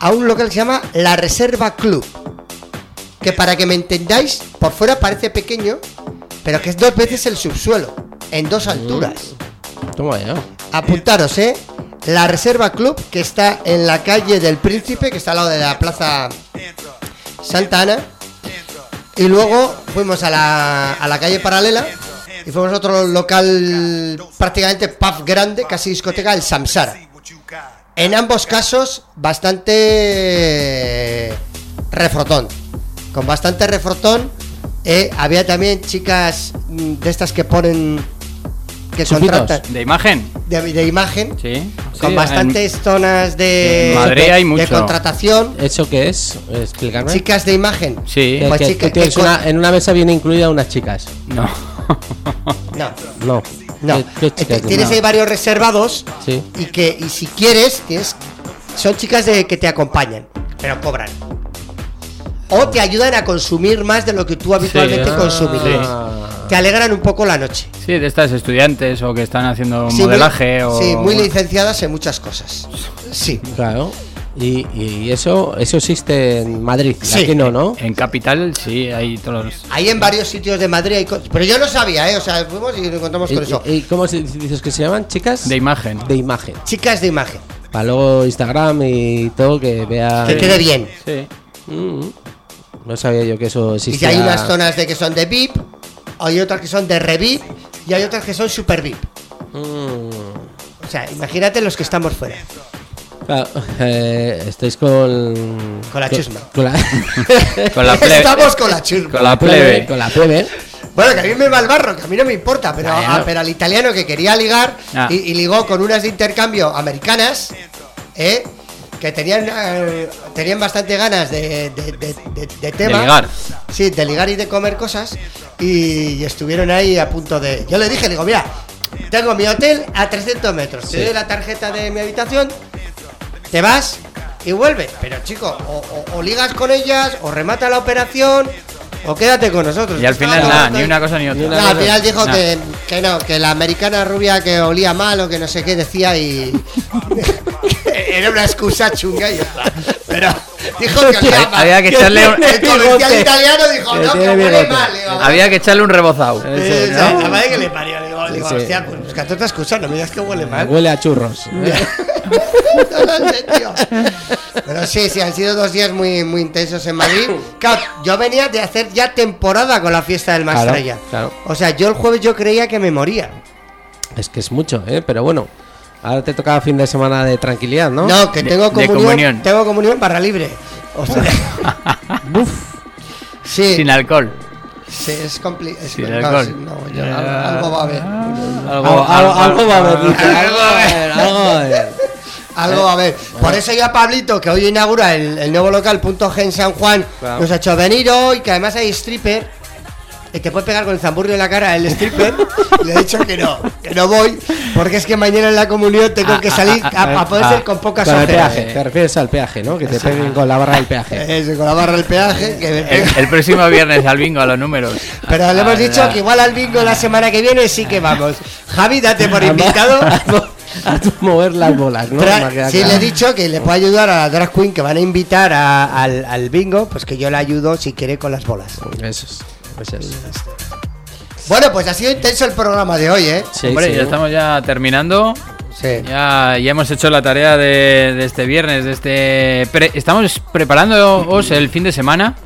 a un local que se llama La Reserva Club. Que para que me entendáis, por fuera parece pequeño, pero que es dos veces el subsuelo, en dos alturas. Toma ya. Apuntaros, ¿eh? La Reserva Club, que está en la calle del Príncipe, que está al lado de la Plaza Santa Ana. Y luego fuimos a la, a la calle paralela y fuimos a otro local prácticamente pub grande, casi discoteca, el Samsara. En ambos casos, bastante refrotón. Con bastante refrotón. Eh, había también chicas mm, de estas que ponen. que contratan. ¿De imagen? De, de imagen. Sí. Con Sí, bastantes zonas de, Madrid hay de mucho. contratación. ¿Eso qué es? Explícame. Chicas de imagen. Sí. Que- Pues que- chica- que tienes que una- en una mesa viene incluida unas chicas. No. No. No. No. ¿Qué- qué chicas? Tienes No. ahí varios reservados Sí. y que y si quieres tienes son chicas de que te acompañan, pero cobran. O te ayudan a consumir más de lo que tú habitualmente ah, consumirías. Te alegran un poco la noche. Sí, de estas estudiantes o que están haciendo Sí, muy- modelaje o... sí, muy licenciadas en muchas cosas. Sí. Claro. Y, y eso eso existe en Madrid. Sí. Aquí no, ¿no? En Capital sí, hay todos los... Hay en varios sitios de Madrid, hay pero yo no sabía, ¿eh? O sea, fuimos y nos encontramos ¿Y, con eso. y- cómo se- dices que se llaman? ¿Chicas? De imagen. De imagen. Chicas de imagen. Para luego Instagram y todo que vea. Que quede bien. Sí. Mm. No sabía yo que eso Y existía. hay unas zonas de que son de VIP, hay otras que son de revip y hay otras que son super VIP. Mm. O sea, imagínate los que estamos fuera. Claro, eh, estáis con. Con la chusma. Con la, Con la plebe. Estamos con la chusma. Con la plebe. Con la plebe. Bueno, que a mí me va el barro, que a mí no me importa, pero, Bueno. ah, pero al italiano que quería ligar Ah. y, y ligó con unas de intercambio americanas, ¿eh? Que tenían, eh, tenían bastante ganas de, de, de- de- tema. ligar. Sí, de ligar y de comer cosas. Y, y estuvieron ahí a punto de. Yo le dije, digo, mira, tengo mi hotel a 300 metros. Sí. Te doy la tarjeta de mi habitación, te vas y vuelves. Pero chico, o, o- o ligas con ellas, o remata la operación, o quédate con nosotros. Y al final nada, ni una cosa ni otra. No, al final dijo que, que no, que la americana rubia que olía mal o que no sé qué decía y. Era una excusa chunga y ya está. Pero dijo que olía mal. Había que echarle un- El comercial italiano dijo, Que no, que tiene huele mal. Había que echarle un rebozado. o sea, la madre que le parió. Digo, digo, Sí. hostia, pues buscate otra excusa, no me digas que huele mal. Huele a churros. No sé, tío. Pero sí, sí, han sido dos días muy, muy intensos en Madrid. Claro, yo venía de hacer ya temporada con la fiesta del Claro, claro. O sea, yo el jueves yo creía que me moría. Es que es mucho, ¿eh? Pero bueno. Ahora te tocaba fin de semana de tranquilidad, ¿no? No, que tengo de comunión, comunión. Tengo comunión barra libre. O sea, sí, Sin alcohol. Sí, es complicado. No, alcohol. sí, no, yo- algo, algo va a haber. Algo, algo- algo va a haber, algo va a haber, algo va a haber. Algo va a haber. Por eso ya Pablito, que hoy inaugura el, el nuevo local Punto G en San Juan, Claro. nos ha hecho venir hoy, que además hay stripper. Y te puede pegar con el zamburrio en la cara el stripper. y le he dicho que no, que no voy, porque es que mañana en la comunión tengo que salir a, a poder ser con pocas Con el ojeras. peaje, te refieres al peaje, ¿no? Que te peguen con la barra del peaje. Eso, con la barra del peaje. que me El, próximo viernes al bingo a los números. Pero le hemos Ah, dicho que igual al bingo la semana que viene sí que vamos. Javi, date por invitado. A tu mover las bolas, ¿no? Tra- sí, le he dicho que le puedo ayudar a la drag queen que van a invitar a- al, al bingo, pues que yo le ayudo si quiere con las bolas. Eso es. Eso. Bueno, pues ha sido intenso el programa de hoy, ¿eh? Sí, Hombre, sí. ya estamos ya terminando. Sí. Ya, ya hemos hecho la tarea de, de este viernes, de este... pre- estamos preparándoos el fin de semana.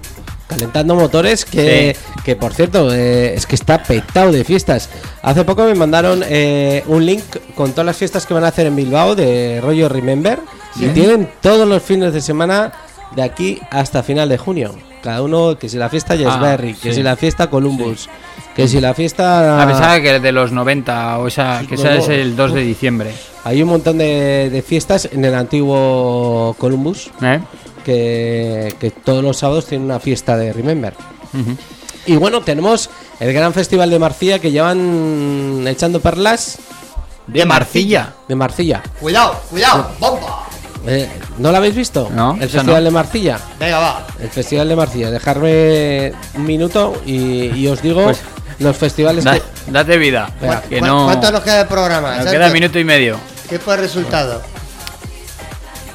Calentando motores, que, que por cierto, eh, es que está petado de fiestas. Hace poco me mandaron eh, un link con todas las fiestas que van a hacer en Bilbao de rollo Remember. Y tienen todos los fines de semana de aquí hasta final de junio. Cada uno, que si la fiesta Yesberry, que sí. si la fiesta Columbus, que si la fiesta... A pesar de que de los 90, o esa, que esa No, es el 2 de diciembre. Hay un montón de, de fiestas en el antiguo Columbus ¿Eh? que, que todos los sábados tienen una fiesta de Remember. Y bueno, tenemos el gran festival de Marcilla que llevan echando perlas De Marcilla. de Marcilla. Cuidado, cuidado, bomba. Eh, ¿No lo habéis visto? No, El festival no. de Marcilla. Venga, va. El festival de Marcilla. Dejarme un minuto y, y os digo Pues, los festivales Da- que... date vida. Venga, que ¿Cu- no... ¿Cuánto nos queda de programa? Nos queda minuto y medio. ¿Qué fue el resultado?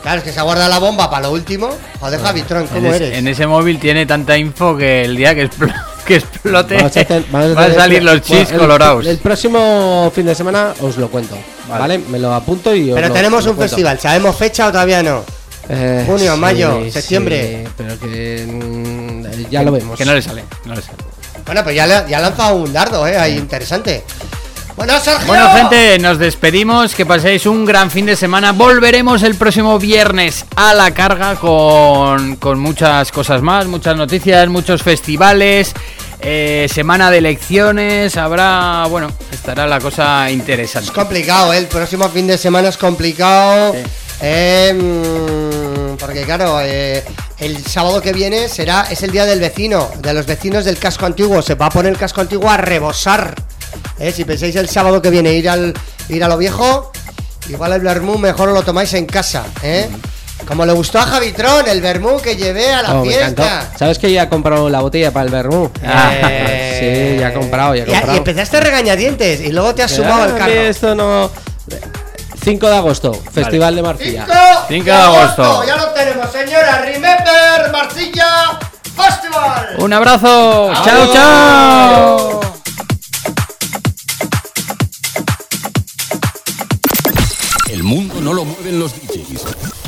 Claro, es que se guarda la bomba para lo último. Joder, Javitron, En, ¿cómo eres? en ese móvil tiene tanta info que el día que, explo- que explote Vamos a hacer- vamos a van a salir los chis colorados. El, próximo fin de semana os lo cuento. Vale, me lo apunto y os Pero lo- tenemos lo un cuento. festival, ¿sabemos fecha o todavía no? Eh, Junio, sí, mayo, sí, septiembre. pero que mm, ya lo vemos. Que no le sale. No le sale. Bueno, pues ya, le, ya ha lanzado un dardo, ¿eh? Ahí, interesante. Bueno, Sergio. Bueno, gente, nos despedimos. Que paséis un gran fin de semana. Volveremos el próximo viernes a la carga con, con muchas cosas más, muchas noticias, muchos festivales. eh, semana de elecciones. Habrá, bueno, estará la cosa interesante. Es complicado, ¿eh? El próximo fin de semana es complicado. Sí. Eh, mm, porque claro, eh, el sábado que viene será es el día del vecino, de los vecinos del casco antiguo. Se va a poner el casco antiguo a rebosar. Eh, Si pensáis el sábado que viene ir al ir a lo viejo, igual el vermú mejor lo tomáis en casa, ¿eh? Como le gustó a Javitron, el vermú que llevé a la Oh, fiesta. ¿Sabes que ya he comprado la botella para el vermú? Eh, sí, ya he comprado, ya he Y, y comprado. empezaste a regañadientes y luego te has sumado al Ah, carro. Esto no... 5 de agosto, Festival de Marcilla. 5 de agosto. Ya lo tenemos, señora. Remember Marcilla Festival. Un abrazo. Chao, chao. No lo mueven los DJs.